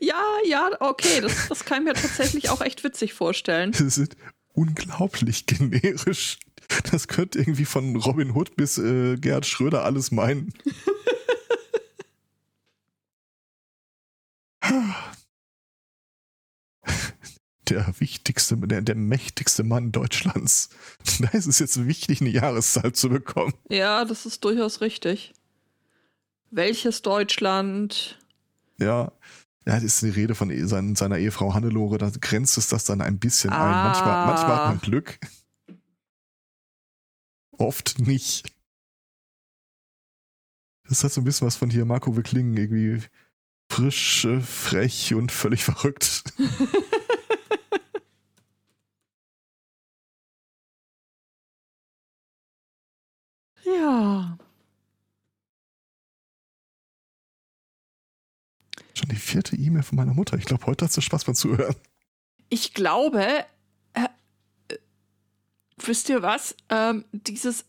Ja, ja, okay. Das, das kann ich mir tatsächlich auch echt witzig vorstellen. Das ist unglaublich generisch. Das könnte irgendwie von Robin Hood bis äh, Gerhard Schröder alles meinen. der wichtigste, der, der mächtigste Mann Deutschlands. Da ist es jetzt wichtig, eine Jahreszahl zu bekommen. Ja, das ist durchaus richtig. Welches Deutschland? Ja, ja, das ist die Rede von e- sein, seiner Ehefrau Hannelore, da grenzt es das dann ein bisschen ein. Manchmal, manchmal hat man Glück. Oft nicht. Das hat so ein bisschen was von hier Marco Klingen, irgendwie frisch, äh, frech und völlig verrückt. ja. Schon die vierte E-Mail von meiner Mutter. Ich glaube, heute hat sie Spaß beim Zuhören. Ich glaube, wisst ihr was? Ähm, dieses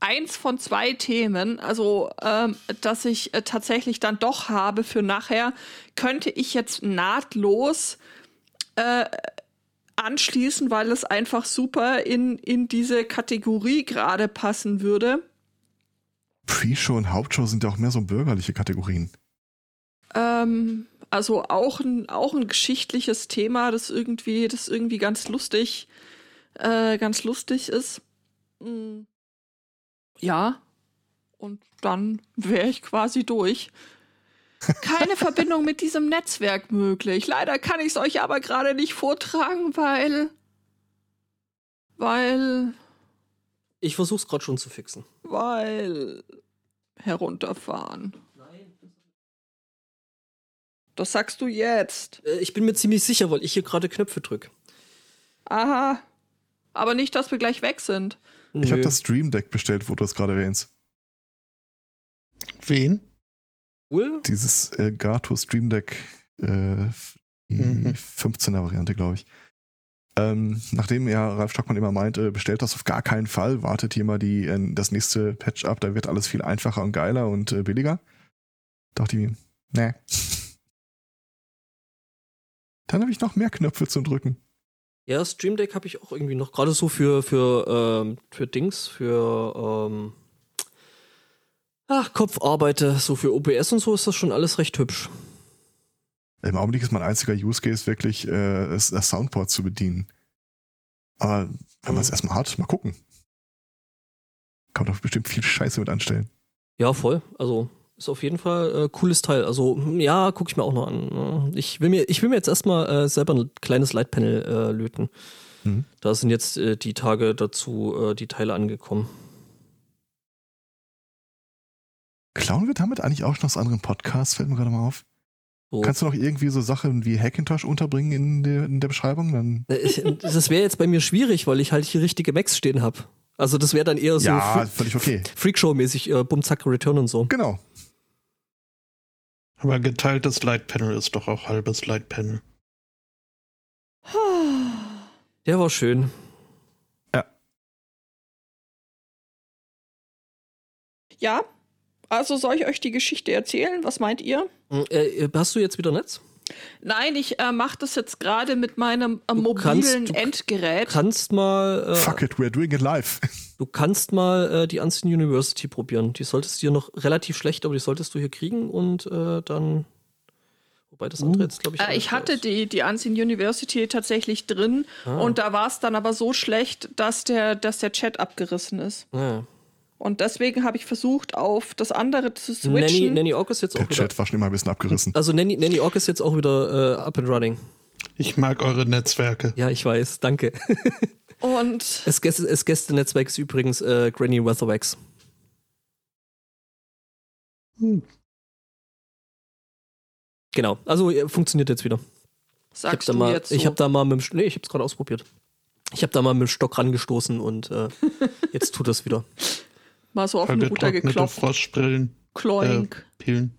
eins von zwei Themen, also ähm, dass ich äh, tatsächlich dann doch habe für nachher, könnte ich jetzt nahtlos äh, anschließen, weil es einfach super in, in diese Kategorie gerade passen würde. Pre-Show und Hauptshow sind ja auch mehr so bürgerliche Kategorien. Ähm, also auch ein, auch ein geschichtliches Thema, das irgendwie, das irgendwie ganz lustig, äh, ganz lustig ist. Mhm. Ja. Und dann wäre ich quasi durch. Keine Verbindung mit diesem Netzwerk möglich. Leider kann ich es euch aber gerade nicht vortragen, weil. Weil. Ich versuch's gerade schon zu fixen. Weil. Herunterfahren. Das sagst du jetzt. Äh, ich bin mir ziemlich sicher, weil ich hier gerade Knöpfe drücke. Aha. Aber nicht, dass wir gleich weg sind. Ich habe das Stream Deck bestellt, wo du es gerade erwähnst. Wen? Cool. Dieses äh, Gato Stream Deck, äh, Mhm. 15er Variante, glaube ich. Ähm, nachdem ja Ralf Stockmann immer meint, äh, bestellt das auf gar keinen Fall, wartet hier mal die, äh, das nächste Patch ab, da wird alles viel einfacher und geiler und äh, billiger. Dachte ich mir, nee. Dann habe ich noch mehr Knöpfe zum Drücken. Ja, Stream Deck habe ich auch irgendwie noch, gerade so für, für, ähm, für Dings, für ähm, ach, Kopfarbeiter, so für OBS und so ist das schon alles recht hübsch. Im Augenblick ist mein einziger Use Case wirklich, äh, das, das Soundboard zu bedienen. Aber wenn man es Mhm. erstmal hat, mal gucken. Kann man doch bestimmt viel Scheiße mit anstellen. Ja, voll. Also ist auf jeden Fall äh, cooles Teil. Also hm, ja, gucke ich mir auch noch an. Ich will mir, ich will mir jetzt erstmal äh, selber ein kleines Lightpanel äh, löten. Mhm. Da sind jetzt äh, die Tage dazu äh, die Teile angekommen. Klauen wir damit eigentlich auch schon aus anderen Podcasts? Fällt mir gerade mal auf. So. Kannst du noch irgendwie so Sachen wie Hackintosh unterbringen in der, in der Beschreibung? Dann Äh, ich- Das wäre jetzt bei mir schwierig, weil ich halt hier richtige Macs stehen habe. Also das wäre dann eher so ja, Fre- völlig okay. Freakshow-mäßig, äh, Bum, Zack, Return und so. Genau. Aber geteiltes Lightpanel ist doch auch halbes Lightpanel. Der war schön. Ja. Also soll ich euch die Geschichte erzählen? Was meint ihr? Äh, hast du jetzt wieder Netz? Nein, ich äh, mache das jetzt gerade mit meinem äh, Du mobilen kannst- du Endgerät. Kannst mal, äh, Fuck it, we're doing it live. du kannst mal äh, die Unseen University probieren. Die solltest du hier noch relativ schlecht, aber die solltest du hier kriegen und äh, dann. Wobei das andere jetzt, glaube ich. Äh, ich hatte die, die Unseen University tatsächlich drin Ah. und da war es dann aber so schlecht, dass der, dass der Chat abgerissen ist. Ja. Und deswegen habe ich versucht, auf das andere zu Nanny, switchen. Nanny Orc ist jetzt Der auch wieder. Chat war schon immer ein bisschen abgerissen. Also Nanny, Nanny Orc ist jetzt auch wieder äh, up and running. Ich mag eure Netzwerke. Ja, ich weiß, danke. Und Das, Gäste, das Gästenetzwerk ist übrigens äh, Granny Weatherwax. Hm. Genau, also äh, funktioniert jetzt wieder. Ich habe sagst da du mal, jetzt so. ich habe da mal mit dem, nee, ich habe es gerade ausprobiert. Ich habe da mal mit dem Stock rangestoßen und äh, jetzt tut das wieder. Mal so auf den Router geklopft. Froschbrillen. Kloink, Pillen.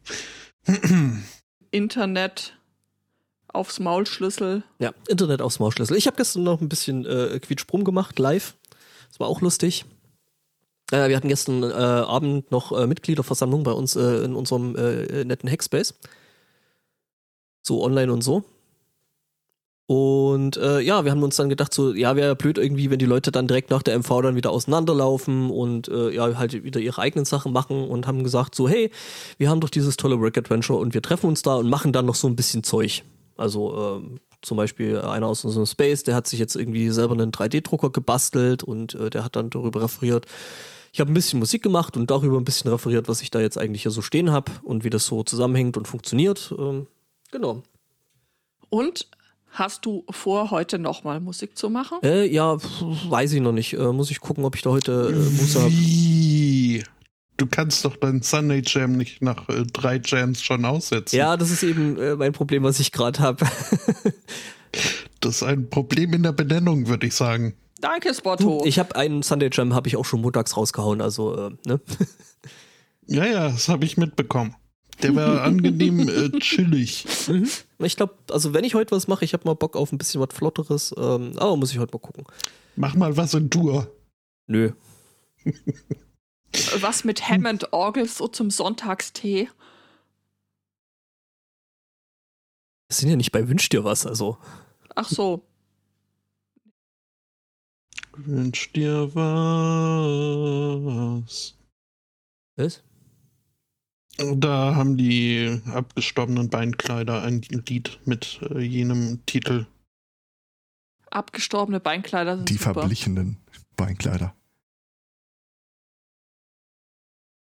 Internet, aufs Maulschlüssel. Ja, Internet aufs Mausschlüssel. Ich habe gestern noch ein bisschen äh, Quietschbrumm gemacht, live. Das war auch lustig. Äh, wir hatten gestern äh, Abend noch äh, Mitgliederversammlung bei uns äh, in unserem äh, netten Hackspace. So online und so. Und äh, ja, wir haben uns dann gedacht, so, ja, wäre ja blöd irgendwie, wenn die Leute dann direkt nach der MV dann wieder auseinanderlaufen und äh, ja, halt wieder ihre eigenen Sachen machen und haben gesagt, so, hey, wir haben doch dieses tolle Work Adventure und wir treffen uns da und machen dann noch so ein bisschen Zeug. Also ähm, zum Beispiel einer aus unserem Space, der hat sich jetzt irgendwie selber einen 3D-Drucker gebastelt und äh, der hat dann darüber referiert. Ich habe ein bisschen Musik gemacht und darüber ein bisschen referiert, was ich da jetzt eigentlich hier so stehen habe und wie das so zusammenhängt und funktioniert. Ähm, genau. Und Hast du vor, heute nochmal Musik zu machen? Äh, ja, weiß ich noch nicht. Äh, muss ich gucken, ob ich da heute äh, Muße habe. Wie? Du kannst doch deinen Sunday Jam nicht nach äh, drei Jams schon aussetzen. Ja, das ist eben äh, mein Problem, was ich gerade habe. das ist ein Problem in der Benennung, würde ich sagen. Danke, Spotto. Ich habe einen Sunday Jam, habe ich auch schon montags rausgehauen, also, äh, ne? ja, ja, das habe ich mitbekommen. Der war angenehm äh, chillig. Mhm. Ich glaube, also wenn ich heute was mache, ich habe mal Bock auf ein bisschen was Flotteres, ähm, aber muss ich heute mal gucken. Mach mal was in Tour. Nö. was mit Hammond-Orgel so zum Sonntagstee? Das sind ja nicht bei Wünsch dir was, also. Ach so. Wünsch dir was. Was? Da haben die abgestorbenen Beinkleider ein Lied mit äh, jenem Titel. Abgestorbene Beinkleider sind Die super. verblichenen Beinkleider.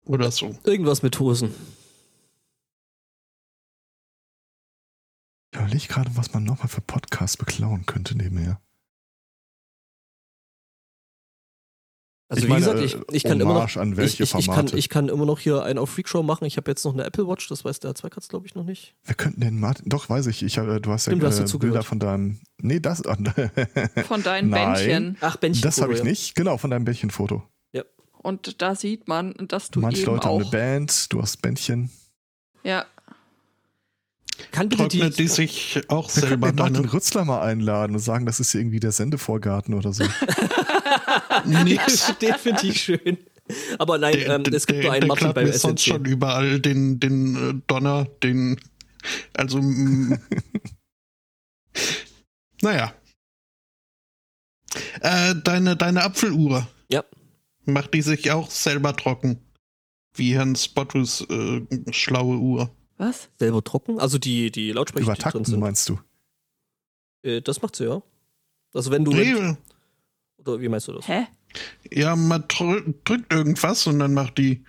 Oder so. Irgendwas mit Hosen. Ich überlege gerade, was man nochmal für Podcasts beklauen könnte nebenher. Also Ich wie meine, gesagt, ich, ich kann immer noch an welche ich, ich, ich, kann, ich kann immer noch hier einen auf Freakshow machen. Ich habe jetzt noch eine Apple Watch, das weiß der Zweikatz, glaube ich, noch nicht. Wir könnten den Martin. Doch, weiß ich. ich hab, du hast ja Stimmt, hast äh, dazugehört. Bilder von deinem. Nee, das. Von deinen Nein. Bändchen. Ach, Bändchen. das habe ich nicht. Genau, von deinem Bändchenfoto. Und da sieht man, dass du Manche eben Leute haben auch. eine Band, du hast Bändchen. Ja, Kann bitte die, Trocknet die sich auch Wir selber den Martin Rützler mal einladen und sagen, das ist hier irgendwie der Sendevorgarten oder so. Nix. den finde ich schön. Aber nein, Der- ähm, es gibt der- nur einen Martin beim mir sonst SNC. schon überall den, den äh, Donner, den. Also. naja. Äh, deine, deine Apfeluhr. Ja. Macht die sich auch selber trocken? Wie Herrn Spottus äh, schlaue Uhr. was? Selber trocken. Also die, die Lautsprecher, die drin Übertakten sind. meinst du? Äh, das macht sie, ja. Also wenn du. Nee, Oder wie meinst du das? Hä? ja, man drü drückt irgendwas und dann macht die.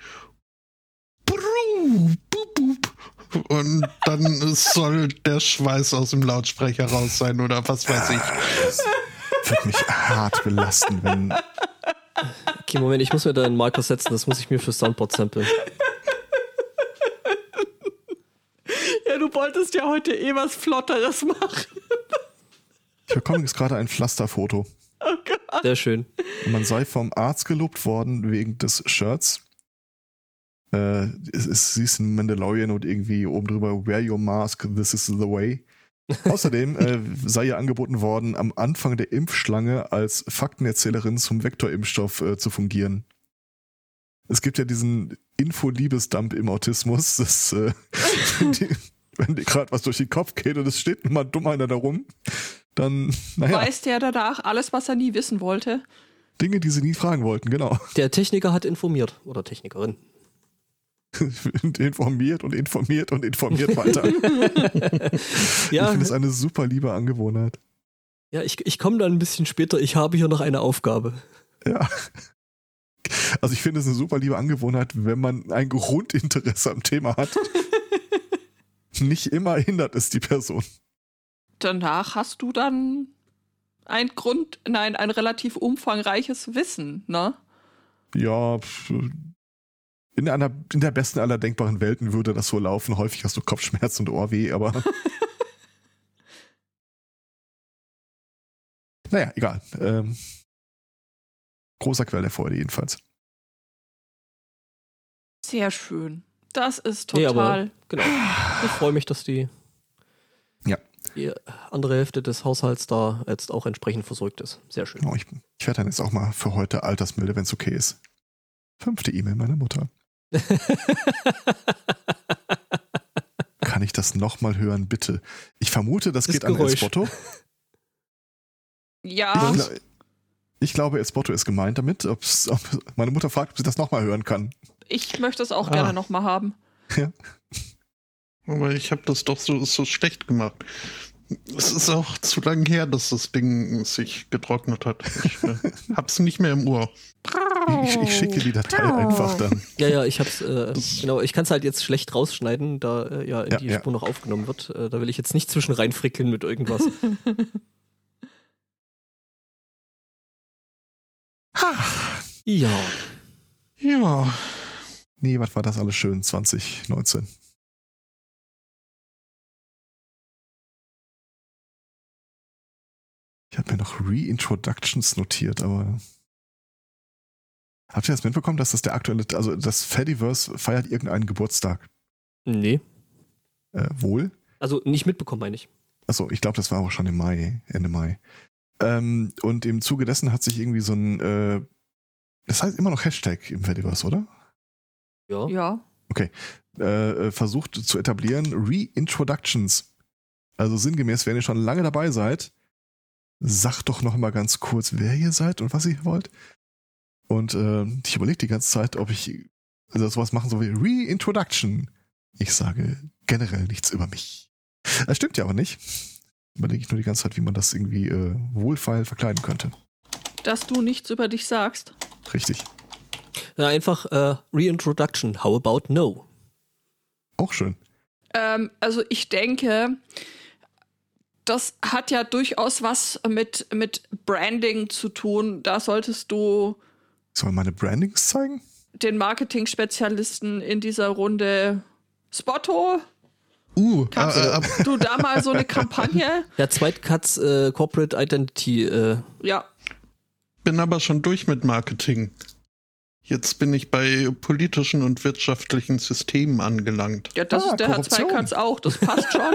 Und dann soll der Schweiß aus dem Lautsprecher raus sein oder was weiß ich. Würde mich hart belasten, wenn. Okay, Moment, ich muss mir da einen Marker setzen, das muss ich mir für Soundboard samplen. Ja, du wolltest ja heute eh was Flotteres machen. Ich bekomme jetzt gerade ein Pflasterfoto. Oh Gott. Sehr schön. Und man sei vom Arzt gelobt worden wegen des Shirts. Äh, es ist, sie ist ein Mandalorian und irgendwie oben drüber, wear your mask, this is the way. Außerdem äh, sei ihr angeboten worden, am Anfang der Impfschlange als Faktenerzählerin zum Vektorimpfstoff äh, zu fungieren. Es gibt ja diesen Info-Liebesdump im Autismus, dass, äh, wenn dir gerade was durch den Kopf geht und es steht mal dumm einer da rum, dann, naja, Weiß der danach alles, was er nie wissen wollte? Dinge, die sie nie fragen wollten, genau. Der Techniker hat informiert. Oder Technikerin. informiert und informiert und informiert weiter. Ich Ja, finde es eine super liebe Angewohnheit. ja ich, ich komme dann ein bisschen später. Ich habe hier noch eine Aufgabe. Ja. Also ich finde es eine super liebe Angewohnheit, wenn man ein Grundinteresse am Thema hat. Nicht immer hindert es die Person. Danach hast du dann ein Grund, nein, ein relativ umfangreiches Wissen, ne? Ja, in, einer, in der besten aller denkbaren Welten würde das so laufen. Häufig hast du Kopfschmerz und Ohrweh, aber. naja, egal. Ähm, großer Quell der Freude jedenfalls. Sehr schön. Das ist Nee, total. aber genau. Ich freue mich, dass die, Ja. die andere Hälfte des Haushalts da jetzt auch entsprechend versorgt ist. Sehr schön. Genau, ich, ich werde dann jetzt auch mal für heute Altersmilde, wenn es okay ist. Fünfte E-Mail meiner Mutter. Kann ich das nochmal hören, bitte? Ich vermute, das, Das geht an Geräusch. Espoto. Ja. Ich, ich glaube, Esbotto ist gemeint damit. Ob's, ob, meine Mutter fragt, ob sie das nochmal hören kann. Ich möchte es auch Ah. gerne nochmal haben. Ja. Aber ich habe das doch so, so schlecht gemacht. Es ist auch zu lang her, dass das Ding sich getrocknet hat. Ich äh, hab's nicht mehr im Ohr. Ich, ich schicke die Datei einfach dann. Ja, ja, ich hab's, äh, genau, ich kann es halt jetzt schlecht rausschneiden, da äh, ja, in Ja, die ja. Spur noch aufgenommen wird. Äh, da will ich jetzt nicht zwischen reinfrickeln mit irgendwas. ja. Ja, Nee, was war das alles schön 2019? Ich habe mir noch Reintroductions notiert, aber. Habt ihr das mitbekommen, dass das der aktuelle, also das Fediverse feiert irgendeinen Geburtstag? Nee. Äh, wohl? Also nicht mitbekommen, meine ich. Achso, ich glaube, das war auch schon im Mai, Ende Mai. Ähm, und im Zuge dessen hat sich irgendwie so ein, äh, das heißt immer noch Hashtag im Fediverse, oder? Ja. Ja. äh, äh, versucht zu etablieren, Reintroductions. Also sinngemäß, wenn ihr schon lange dabei seid, sagt doch noch mal ganz kurz, wer ihr seid und was ihr wollt. Und äh, ich überlege die ganze Zeit, ob ich also sowas machen soll wie Reintroduction. Ich sage generell nichts über mich. Das stimmt ja aber nicht. Überlege ich nur die ganze Zeit, wie man das irgendwie äh, wohlfeil verkleiden könnte. Dass du nichts über dich sagst. Richtig. Ja einfach äh, Reintroduction. How about no? Auch schön. Ähm, also ich denke, das hat ja durchaus was mit, mit Branding zu tun. Da solltest du Sollen meine Brandings zeigen? den Marketing-Spezialisten in dieser Runde Spotto, uh, Kannst äh, du- äh, du da mal so eine Kampagne. Ja, Zweitkatz äh, Corporate Identity. Äh, Ja, bin aber schon durch mit Marketing. Jetzt bin ich bei politischen und wirtschaftlichen Systemen angelangt. ja das Ah, ist der Herr Korruption. Zweikatz auch. Das passt schon.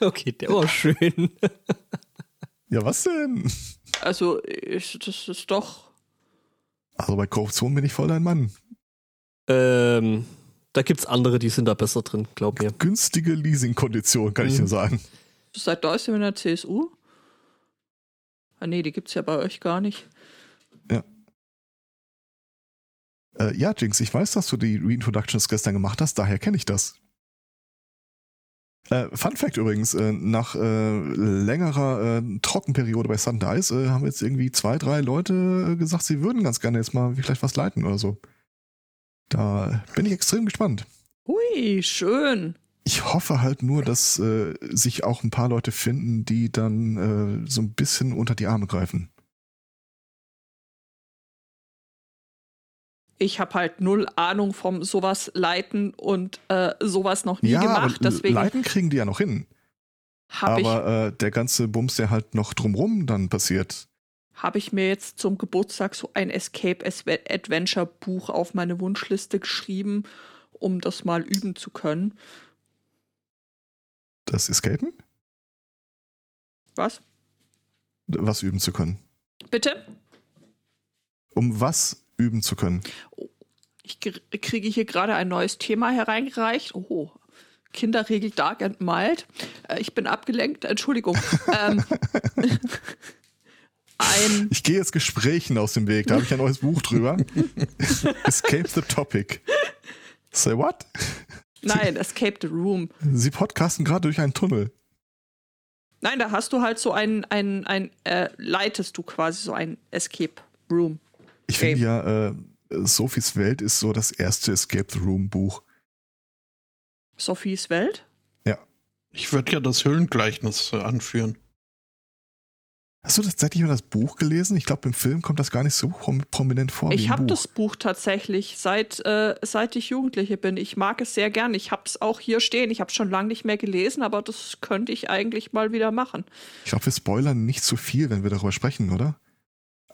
okay, der war schön. Ja, was denn? Also, ich, das ist doch. Also bei Korruption bin ich voll dein Mann. ähm, da gibt's andere, die sind da besser drin, glaub mir. günstige Leasingkondition, kann ich Mhm. dir sagen. Seit da ist sie in der CSU? Ah, nee, die gibt's ja bei euch gar nicht. Äh, ja, Jinx, ich weiß, dass du die Reintroductions gestern gemacht hast, daher kenne ich das. Äh, Fun Fact übrigens, äh, nach äh, längerer äh, Trockenperiode bei Sundice äh, haben jetzt irgendwie zwei, drei Leute gesagt, sie würden ganz gerne jetzt mal vielleicht was leiten oder so. Da bin ich extrem gespannt. Hui, schön. Ich hoffe halt nur, dass äh, sich auch ein paar Leute finden, die dann äh, so ein bisschen unter die Arme greifen. Ich habe halt null Ahnung vom sowas leiten und äh, sowas noch nie ja, gemacht. aber Deswegen leiten kriegen die ja noch hin. habe ich, Aber äh, der ganze Bums, der halt noch drumrum dann passiert. hab ich mir jetzt zum Geburtstag so ein Escape Adventure Buch auf meine Wunschliste geschrieben, um das mal üben zu können. Das Escapen? Was? Was üben zu können. Bitte? Um was üben zu können. Ich gr- kriege hier gerade ein neues Thema hereingereicht. Oh, Kinderregel Dark and Mild. Äh, ich bin abgelenkt, Entschuldigung. ähm, ein, Ich gehe jetzt Gesprächen aus dem Weg, da habe ich ein neues Buch drüber. Escape the Topic. Say what? Nein, Escape the Room. Sie podcasten gerade durch einen Tunnel. Nein, da hast du halt so ein, ein, ein äh, leitest du quasi so ein Escape Room. Ich finde ja, äh, Sophies Welt ist so das erste Escape the Room Buch. Sophies Welt? Ich würde ja das Höhlengleichnis äh, anführen. Hast du tatsächlich mal das Buch gelesen? Ich glaube, im Film kommt das gar nicht so prom prominent vor. Ich habe das Buch tatsächlich seit, äh, seit ich Jugendliche bin. Ich mag es sehr gern. Ich habe es auch hier stehen. Ich habe es schon lange nicht mehr gelesen, aber das könnte ich eigentlich mal wieder machen. Ich glaube, wir spoilern nicht zu viel, wenn wir darüber sprechen, oder?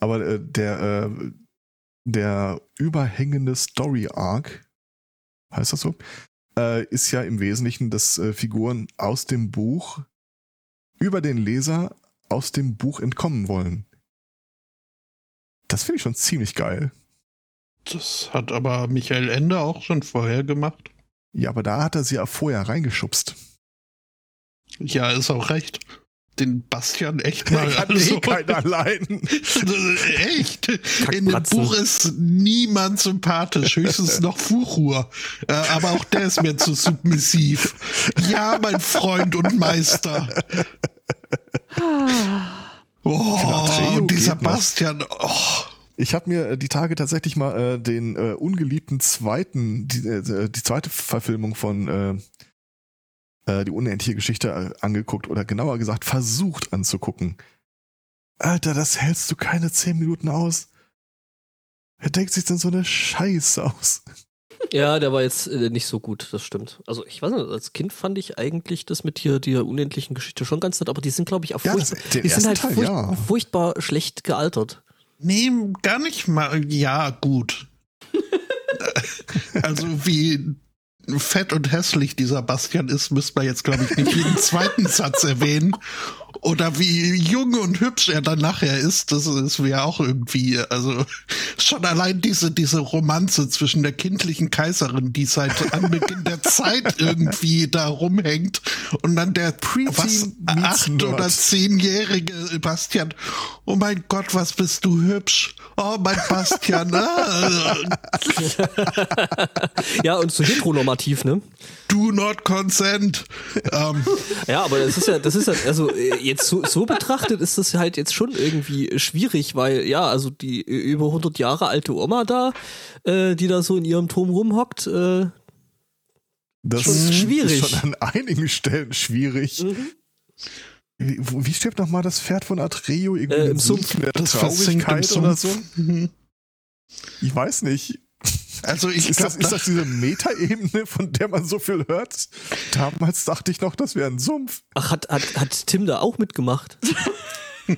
Aber äh, der, äh, der überhängende Story Arc, heißt das so, äh, ist ja im Wesentlichen, dass äh, Figuren aus dem Buch über den Leser aus dem Buch entkommen wollen. Das finde ich schon ziemlich geil. Das hat aber Michael Ende auch schon vorher gemacht. Ja, aber da hat er sie ja vorher reingeschubst. Ja, ist auch recht. Den Bastian echt mal. Ich hatte eh keinen allein. echt? In dem Buch ist niemand sympathisch, höchstens noch Fuchur. Äh, aber auch der ist mir zu submissiv. Ja, mein Freund und Meister. Oh, und dieser Bastian. Oh. Ich habe mir die Tage tatsächlich mal äh, den äh, ungeliebten zweiten, die, äh, die zweite Verfilmung von äh, äh, die unendliche Geschichte äh, angeguckt oder genauer gesagt versucht anzugucken. Alter, das hältst du keine zehn Minuten aus. Wer denkt sich denn so eine Scheiße aus? Ja, der war jetzt äh, nicht so gut, das stimmt. Also ich weiß nicht, als Kind fand ich eigentlich das mit hier der unendlichen Geschichte schon ganz nett, aber die sind, glaube ich, auch Ja, furchtbar, die sind halt Teil, furcht, ja. furchtbar schlecht gealtert. Nee, gar nicht mal. Ja, gut. also wie fett und hässlich dieser Bastian ist, müsste man jetzt, glaube ich, nicht jeden zweiten Satz erwähnen. Oder wie jung und hübsch er dann nachher ist, das ist mir auch irgendwie, also schon allein diese, diese Romanze zwischen der kindlichen Kaiserin, die seit Anbeginn der Zeit irgendwie da rumhängt und dann der was, acht oder zehnjährige Bastian. Oh mein Gott, was bist du hübsch. Oh, mein Bastian. Ah, Ja, und so heteronormativ, ne? do not consent. Ähm, Ja, aber das ist ja, das ist ja, also jetzt so, so betrachtet ist das halt jetzt schon irgendwie schwierig, weil ja, also die über 100 Jahre alte Oma da, äh, die da so in ihrem Turm rumhockt, äh, Das Schon schwierig. ist schon an einigen Stellen schwierig. Wie, wo- wie stirbt nochmal das Pferd von Atreo? Irgendwie Äh, im Sumpf. Sumpf der Das Traurigkeit oder so? Mhm. Ich weiß nicht. Also ich Ist das, glaube, ist das diese Metaebene, von der man so viel hört? Damals dachte ich noch, das wäre ein Sumpf. ach, hat, hat, hat Tim da auch mitgemacht?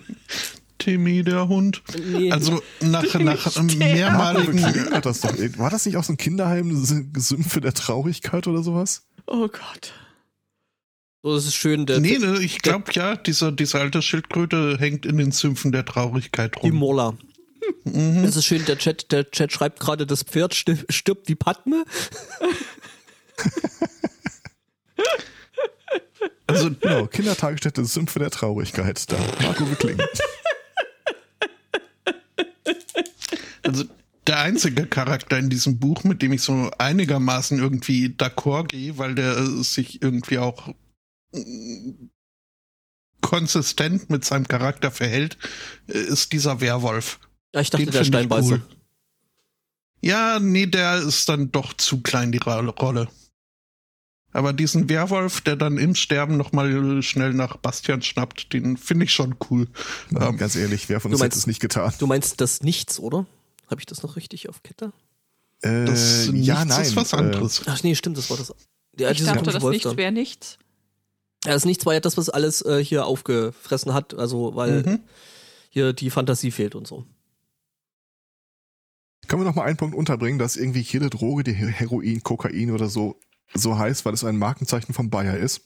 Timmy der Hund. Nee. Also nach, nach mehrmaligen Hat das doch, war das nicht auch so ein Kinderheim, Sümpfe der Traurigkeit oder sowas? Oh Gott. So, das ist schön, der Nee, ne, ich glaube ja, dieser, diese alte Schildkröte hängt in den Sümpfen der Traurigkeit die rum. Mola. Das ist schön, der Chat, der Chat schreibt gerade, das Pferd sti- stirbt wie Padme. Also, genau, Kindertagesstätte Sümpfe der Traurigkeit. Da, Marco Wickling. Also der einzige Charakter in diesem Buch, mit dem ich so einigermaßen irgendwie d'accord gehe, weil der äh, sich irgendwie auch mm, konsistent mit seinem Charakter verhält, äh, ist dieser Werwolf. Ja, ich dachte, Den der Steinbeißer. cool. Ja, nee, der ist dann doch zu klein, die Rolle. Aber diesen Werwolf, der dann im Sterben nochmal schnell nach Bastian schnappt, den finde ich schon cool. Na, Ähm, ganz ehrlich, wer von uns hat meinst- es nicht getan? Du meinst das Nichts, oder? Habe ich das noch richtig auf Kette? Äh, Das ja, Nichts nein. ist was äh, anderes. Ach nee, stimmt, das war das. Ja, ich dachte, das Wolf nichts da. wäre nichts. Ja, das Nichts war ja das, was alles äh, hier aufgefressen hat, also weil Mhm. hier die Fantasie fehlt und so. Können wir noch mal einen Punkt unterbringen, dass irgendwie jede Droge, die Heroin, Kokain oder so, so heißt, weil es ein Markenzeichen von Bayer ist.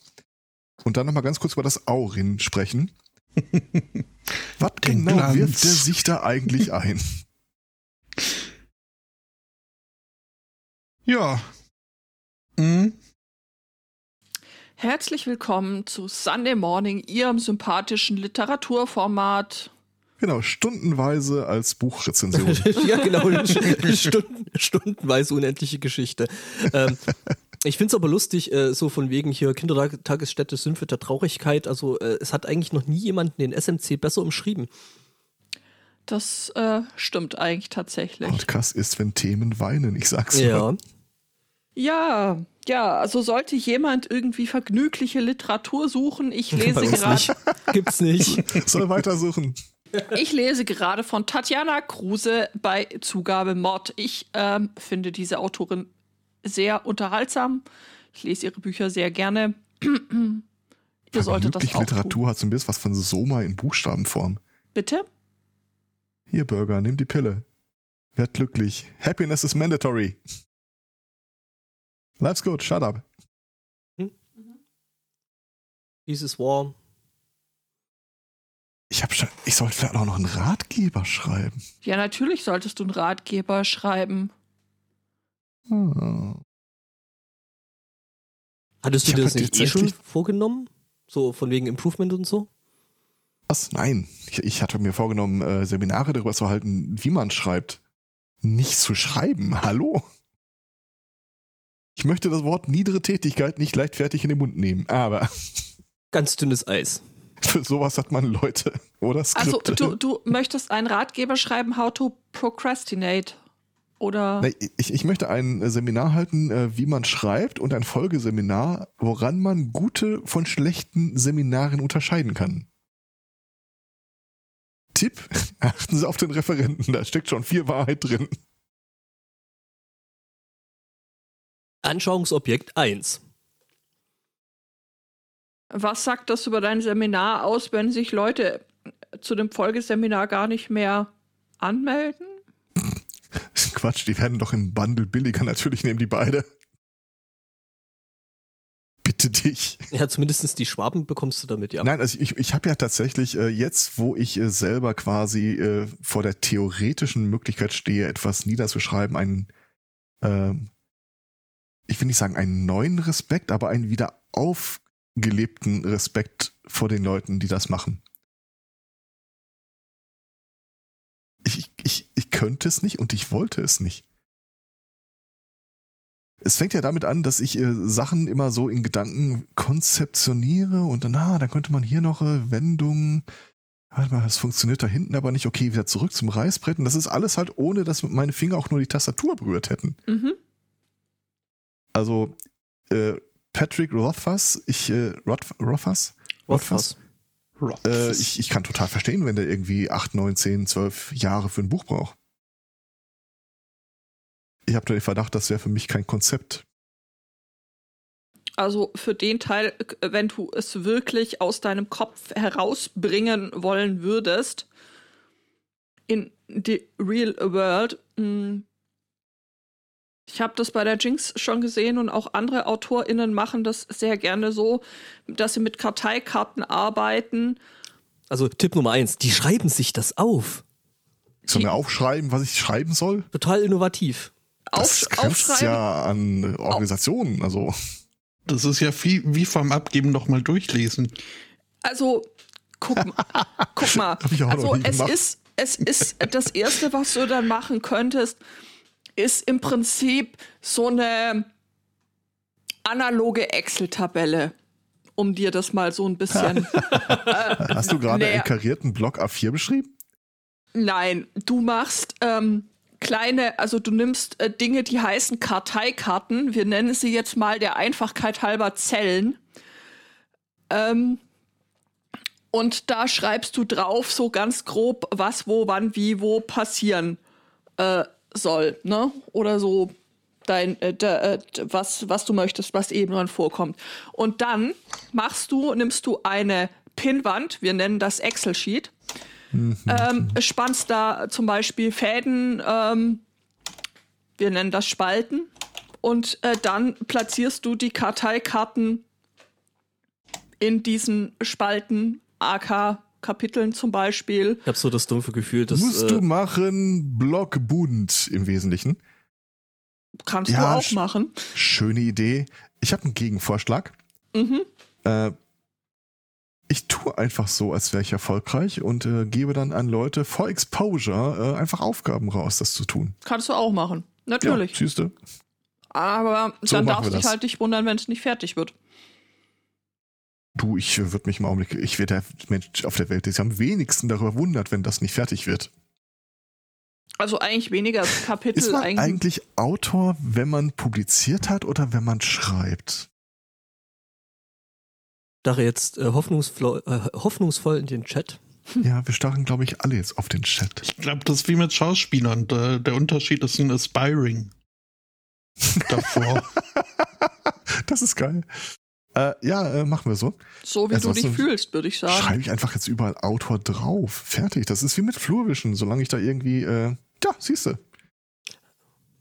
Und dann noch mal ganz kurz über das Aurin sprechen. Was Den genau Glanz. wirft der sich da eigentlich ein? Ja. Mhm. Herzlich willkommen zu Sunday Morning, Ihrem sympathischen Literaturformat. Genau, stundenweise als Buchrezension. ja, genau. Stunden, stundenweise unendliche Geschichte. Ähm, ich finde es aber lustig, äh, so von wegen hier Kindertagesstätte Sümpfe der Traurigkeit. Also äh, es hat eigentlich noch nie jemanden den SMC besser umschrieben. Das äh, stimmt eigentlich tatsächlich. Podcast ist, wenn Themen weinen, ich sag's. Ja. Ja, ja, also sollte jemand irgendwie vergnügliche Literatur suchen, ich lese gerade nicht. Gibt's nicht. Soll weitersuchen. Ich lese gerade von Tatjana Kruse bei Zugabe Mord. Ich ähm, finde diese Autorin sehr unterhaltsam. Ich lese ihre Bücher sehr gerne. Ihr solltet das auch Literatur hat so ein bisschen was von Soma in Buchstabenform. Tun. Bitte? Hier, Burger, nimm die Pille. Werd glücklich. Happiness is mandatory. Life's good, shut up. Dieses War. Ich hab schon, ich sollte vielleicht auch noch einen Ratgeber schreiben. Ja, natürlich solltest du einen Ratgeber schreiben. Hm. Hattest du dir das nicht eh schon vorgenommen? So von wegen Improvement und so? Was? Nein. Ich, ich hatte mir vorgenommen, äh, Seminare darüber zu halten, wie man schreibt. Nicht zu schreiben. Hallo? Ich möchte das Wort niedere Tätigkeit nicht leichtfertig in den Mund nehmen, aber Ganz dünnes Eis. Für sowas hat man Leute oder Also Skripte. du, du möchtest einen Ratgeber schreiben, how to procrastinate. Oder Nee, ich, ich möchte ein Seminar halten, äh, wie man schreibt und ein Folgeseminar, woran man gute von schlechten Seminaren unterscheiden kann. Tipp, achten Sie auf den Referenten, da steckt schon viel Wahrheit drin. Anschauungsobjekt 1. was sagt das über dein Seminar aus, wenn sich Leute zu dem Folgeseminar gar nicht mehr anmelden? Quatsch, die werden doch im Bundle billiger, natürlich nehmen die beide. Bitte dich. Ja, zumindest die Schwaben bekommst du damit, ja. Nein, also ich, ich habe ja tatsächlich äh, jetzt, wo ich äh, selber quasi äh, vor der theoretischen Möglichkeit stehe, etwas niederzuschreiben, einen, ähm, ich will nicht sagen einen neuen Respekt, aber einen wieder aufgelebten Respekt vor den Leuten, die das machen. Ich, ich, ich könnte es nicht und ich wollte es nicht. Es fängt ja damit an, dass ich äh, Sachen immer so in Gedanken konzeptioniere und dann, ah, dann könnte man hier noch äh, Wendungen. Warte mal, das funktioniert da hinten aber nicht. Okay, wieder zurück zum Reißbrett. Und das ist alles halt ohne, dass meine Finger auch nur die Tastatur berührt hätten. Mhm. Also, äh, Patrick Rothfuss, ich, äh, Roth, Rothfuss? Rothfuss. Äh, ich, ich kann total verstehen, wenn der irgendwie 8, 9, 10, 12 Jahre für ein Buch braucht. Ich habe den Verdacht, das wäre für mich kein Konzept. Also für den Teil, äh, wenn du es wirklich aus deinem Kopf herausbringen wollen würdest, in die Real World, mh, ich habe das bei der Jinx schon gesehen und auch andere AutorInnen machen das sehr gerne so, dass sie mit Karteikarten arbeiten. Also Tipp Nummer 1, die schreiben sich das auf. Ich soll mir aufschreiben, was ich schreiben soll? Total innovativ. Das Auf, grenzt aufschreiben. ja an Organisationen. Also, Das ist ja wie, wie vom Abgeben nochmal durchlesen. Also, guck mal. guck mal. Hab ich auch noch also, es gemacht. ist, es ist das Erste, was du dann machen könntest, ist im Prinzip so eine analoge Excel-Tabelle, um dir das mal so ein bisschen. hast du gerade Nee. einen karierten Block A4 beschrieben? Nein, du machst ähm, kleine, also du nimmst äh, Dinge, die heißen Karteikarten. Wir nennen sie jetzt mal der Einfachkeit halber Zellen. Ähm, und da schreibst du drauf so ganz grob, was, wo, wann, wie, wo passieren äh, soll, ne? Oder so dein, äh, da, äh, was, was du möchtest, was eben dran vorkommt. Und dann machst du, nimmst du eine Pinnwand, wir nennen das Excel-Sheet, ähm, spannst da zum Beispiel Fäden, ähm, wir nennen das Spalten, und äh, dann platzierst du die Karteikarten in diesen Spalten, AK Kapiteln zum Beispiel. Ich habe so das dumpfe Gefühl, dass Musst äh, du machen, Blockbunt im Wesentlichen. Kannst Ja, du auch machen. Schöne Idee. Ich habe einen Gegenvorschlag. Mhm. Äh, ich tue einfach so, als wäre ich erfolgreich und äh, gebe dann an Leute vor Exposure äh, einfach Aufgaben raus, das zu tun. Kannst du auch machen. Natürlich. Ja, du? Aber So dann darfst du dich halt nicht wundern, wenn es nicht fertig wird. Du, ich würde mich im Augenblick, ich wäre der Mensch auf der Welt, der sich am wenigsten darüber wundert, wenn das nicht fertig wird. Also eigentlich weniger Kapitel. Ist man eigentlich. eigentlich Autor, wenn man publiziert hat oder wenn man schreibt? Dache jetzt äh, hoffnungsvoll, äh, hoffnungsvoll in den Chat. Ja, wir starren, glaube ich, alle jetzt auf den Chat. Ich glaube, das ist wie mit Schauspielern. Der, der Unterschied ist ein Aspiring. Davor. das ist geil. Äh, ja, äh, machen wir so. so wie Also du dich fühlst, würde ich sagen. Schreibe ich einfach jetzt überall Autor drauf. Fertig. Das ist wie mit Flurwischen, solange ich da irgendwie, äh, ja, siehst du.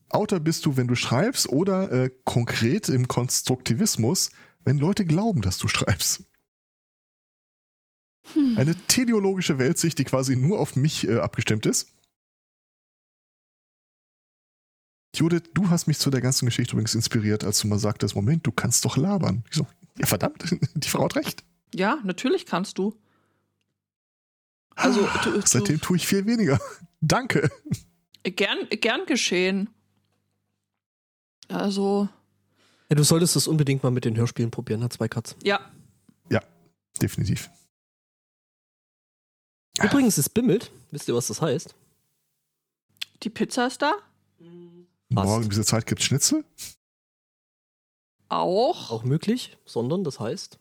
Autor bist du, wenn du schreibst, oder äh, konkret im Konstruktivismus, wenn Leute glauben, dass du schreibst. Hm. Eine teleologische Weltsicht, die quasi nur auf mich äh, abgestimmt ist. Judith, du hast mich zu der ganzen Geschichte übrigens inspiriert, als du mal sagtest, Moment, du kannst doch labern. Ich so, ja verdammt, die Frau hat recht. Ja, natürlich kannst du. Also, du, Seitdem tue ich viel weniger. Danke. gern, gern geschehen. Also, Ja, du solltest das unbedingt mal mit den Hörspielen probieren, hat zwei Katz. ja, Definitiv. Übrigens, es bimmelt. Wisst ihr, was das heißt? die Pizza ist da. Morgen um diese Zeit gibt's Schnitzel? Auch. Auch möglich, sondern das heißt.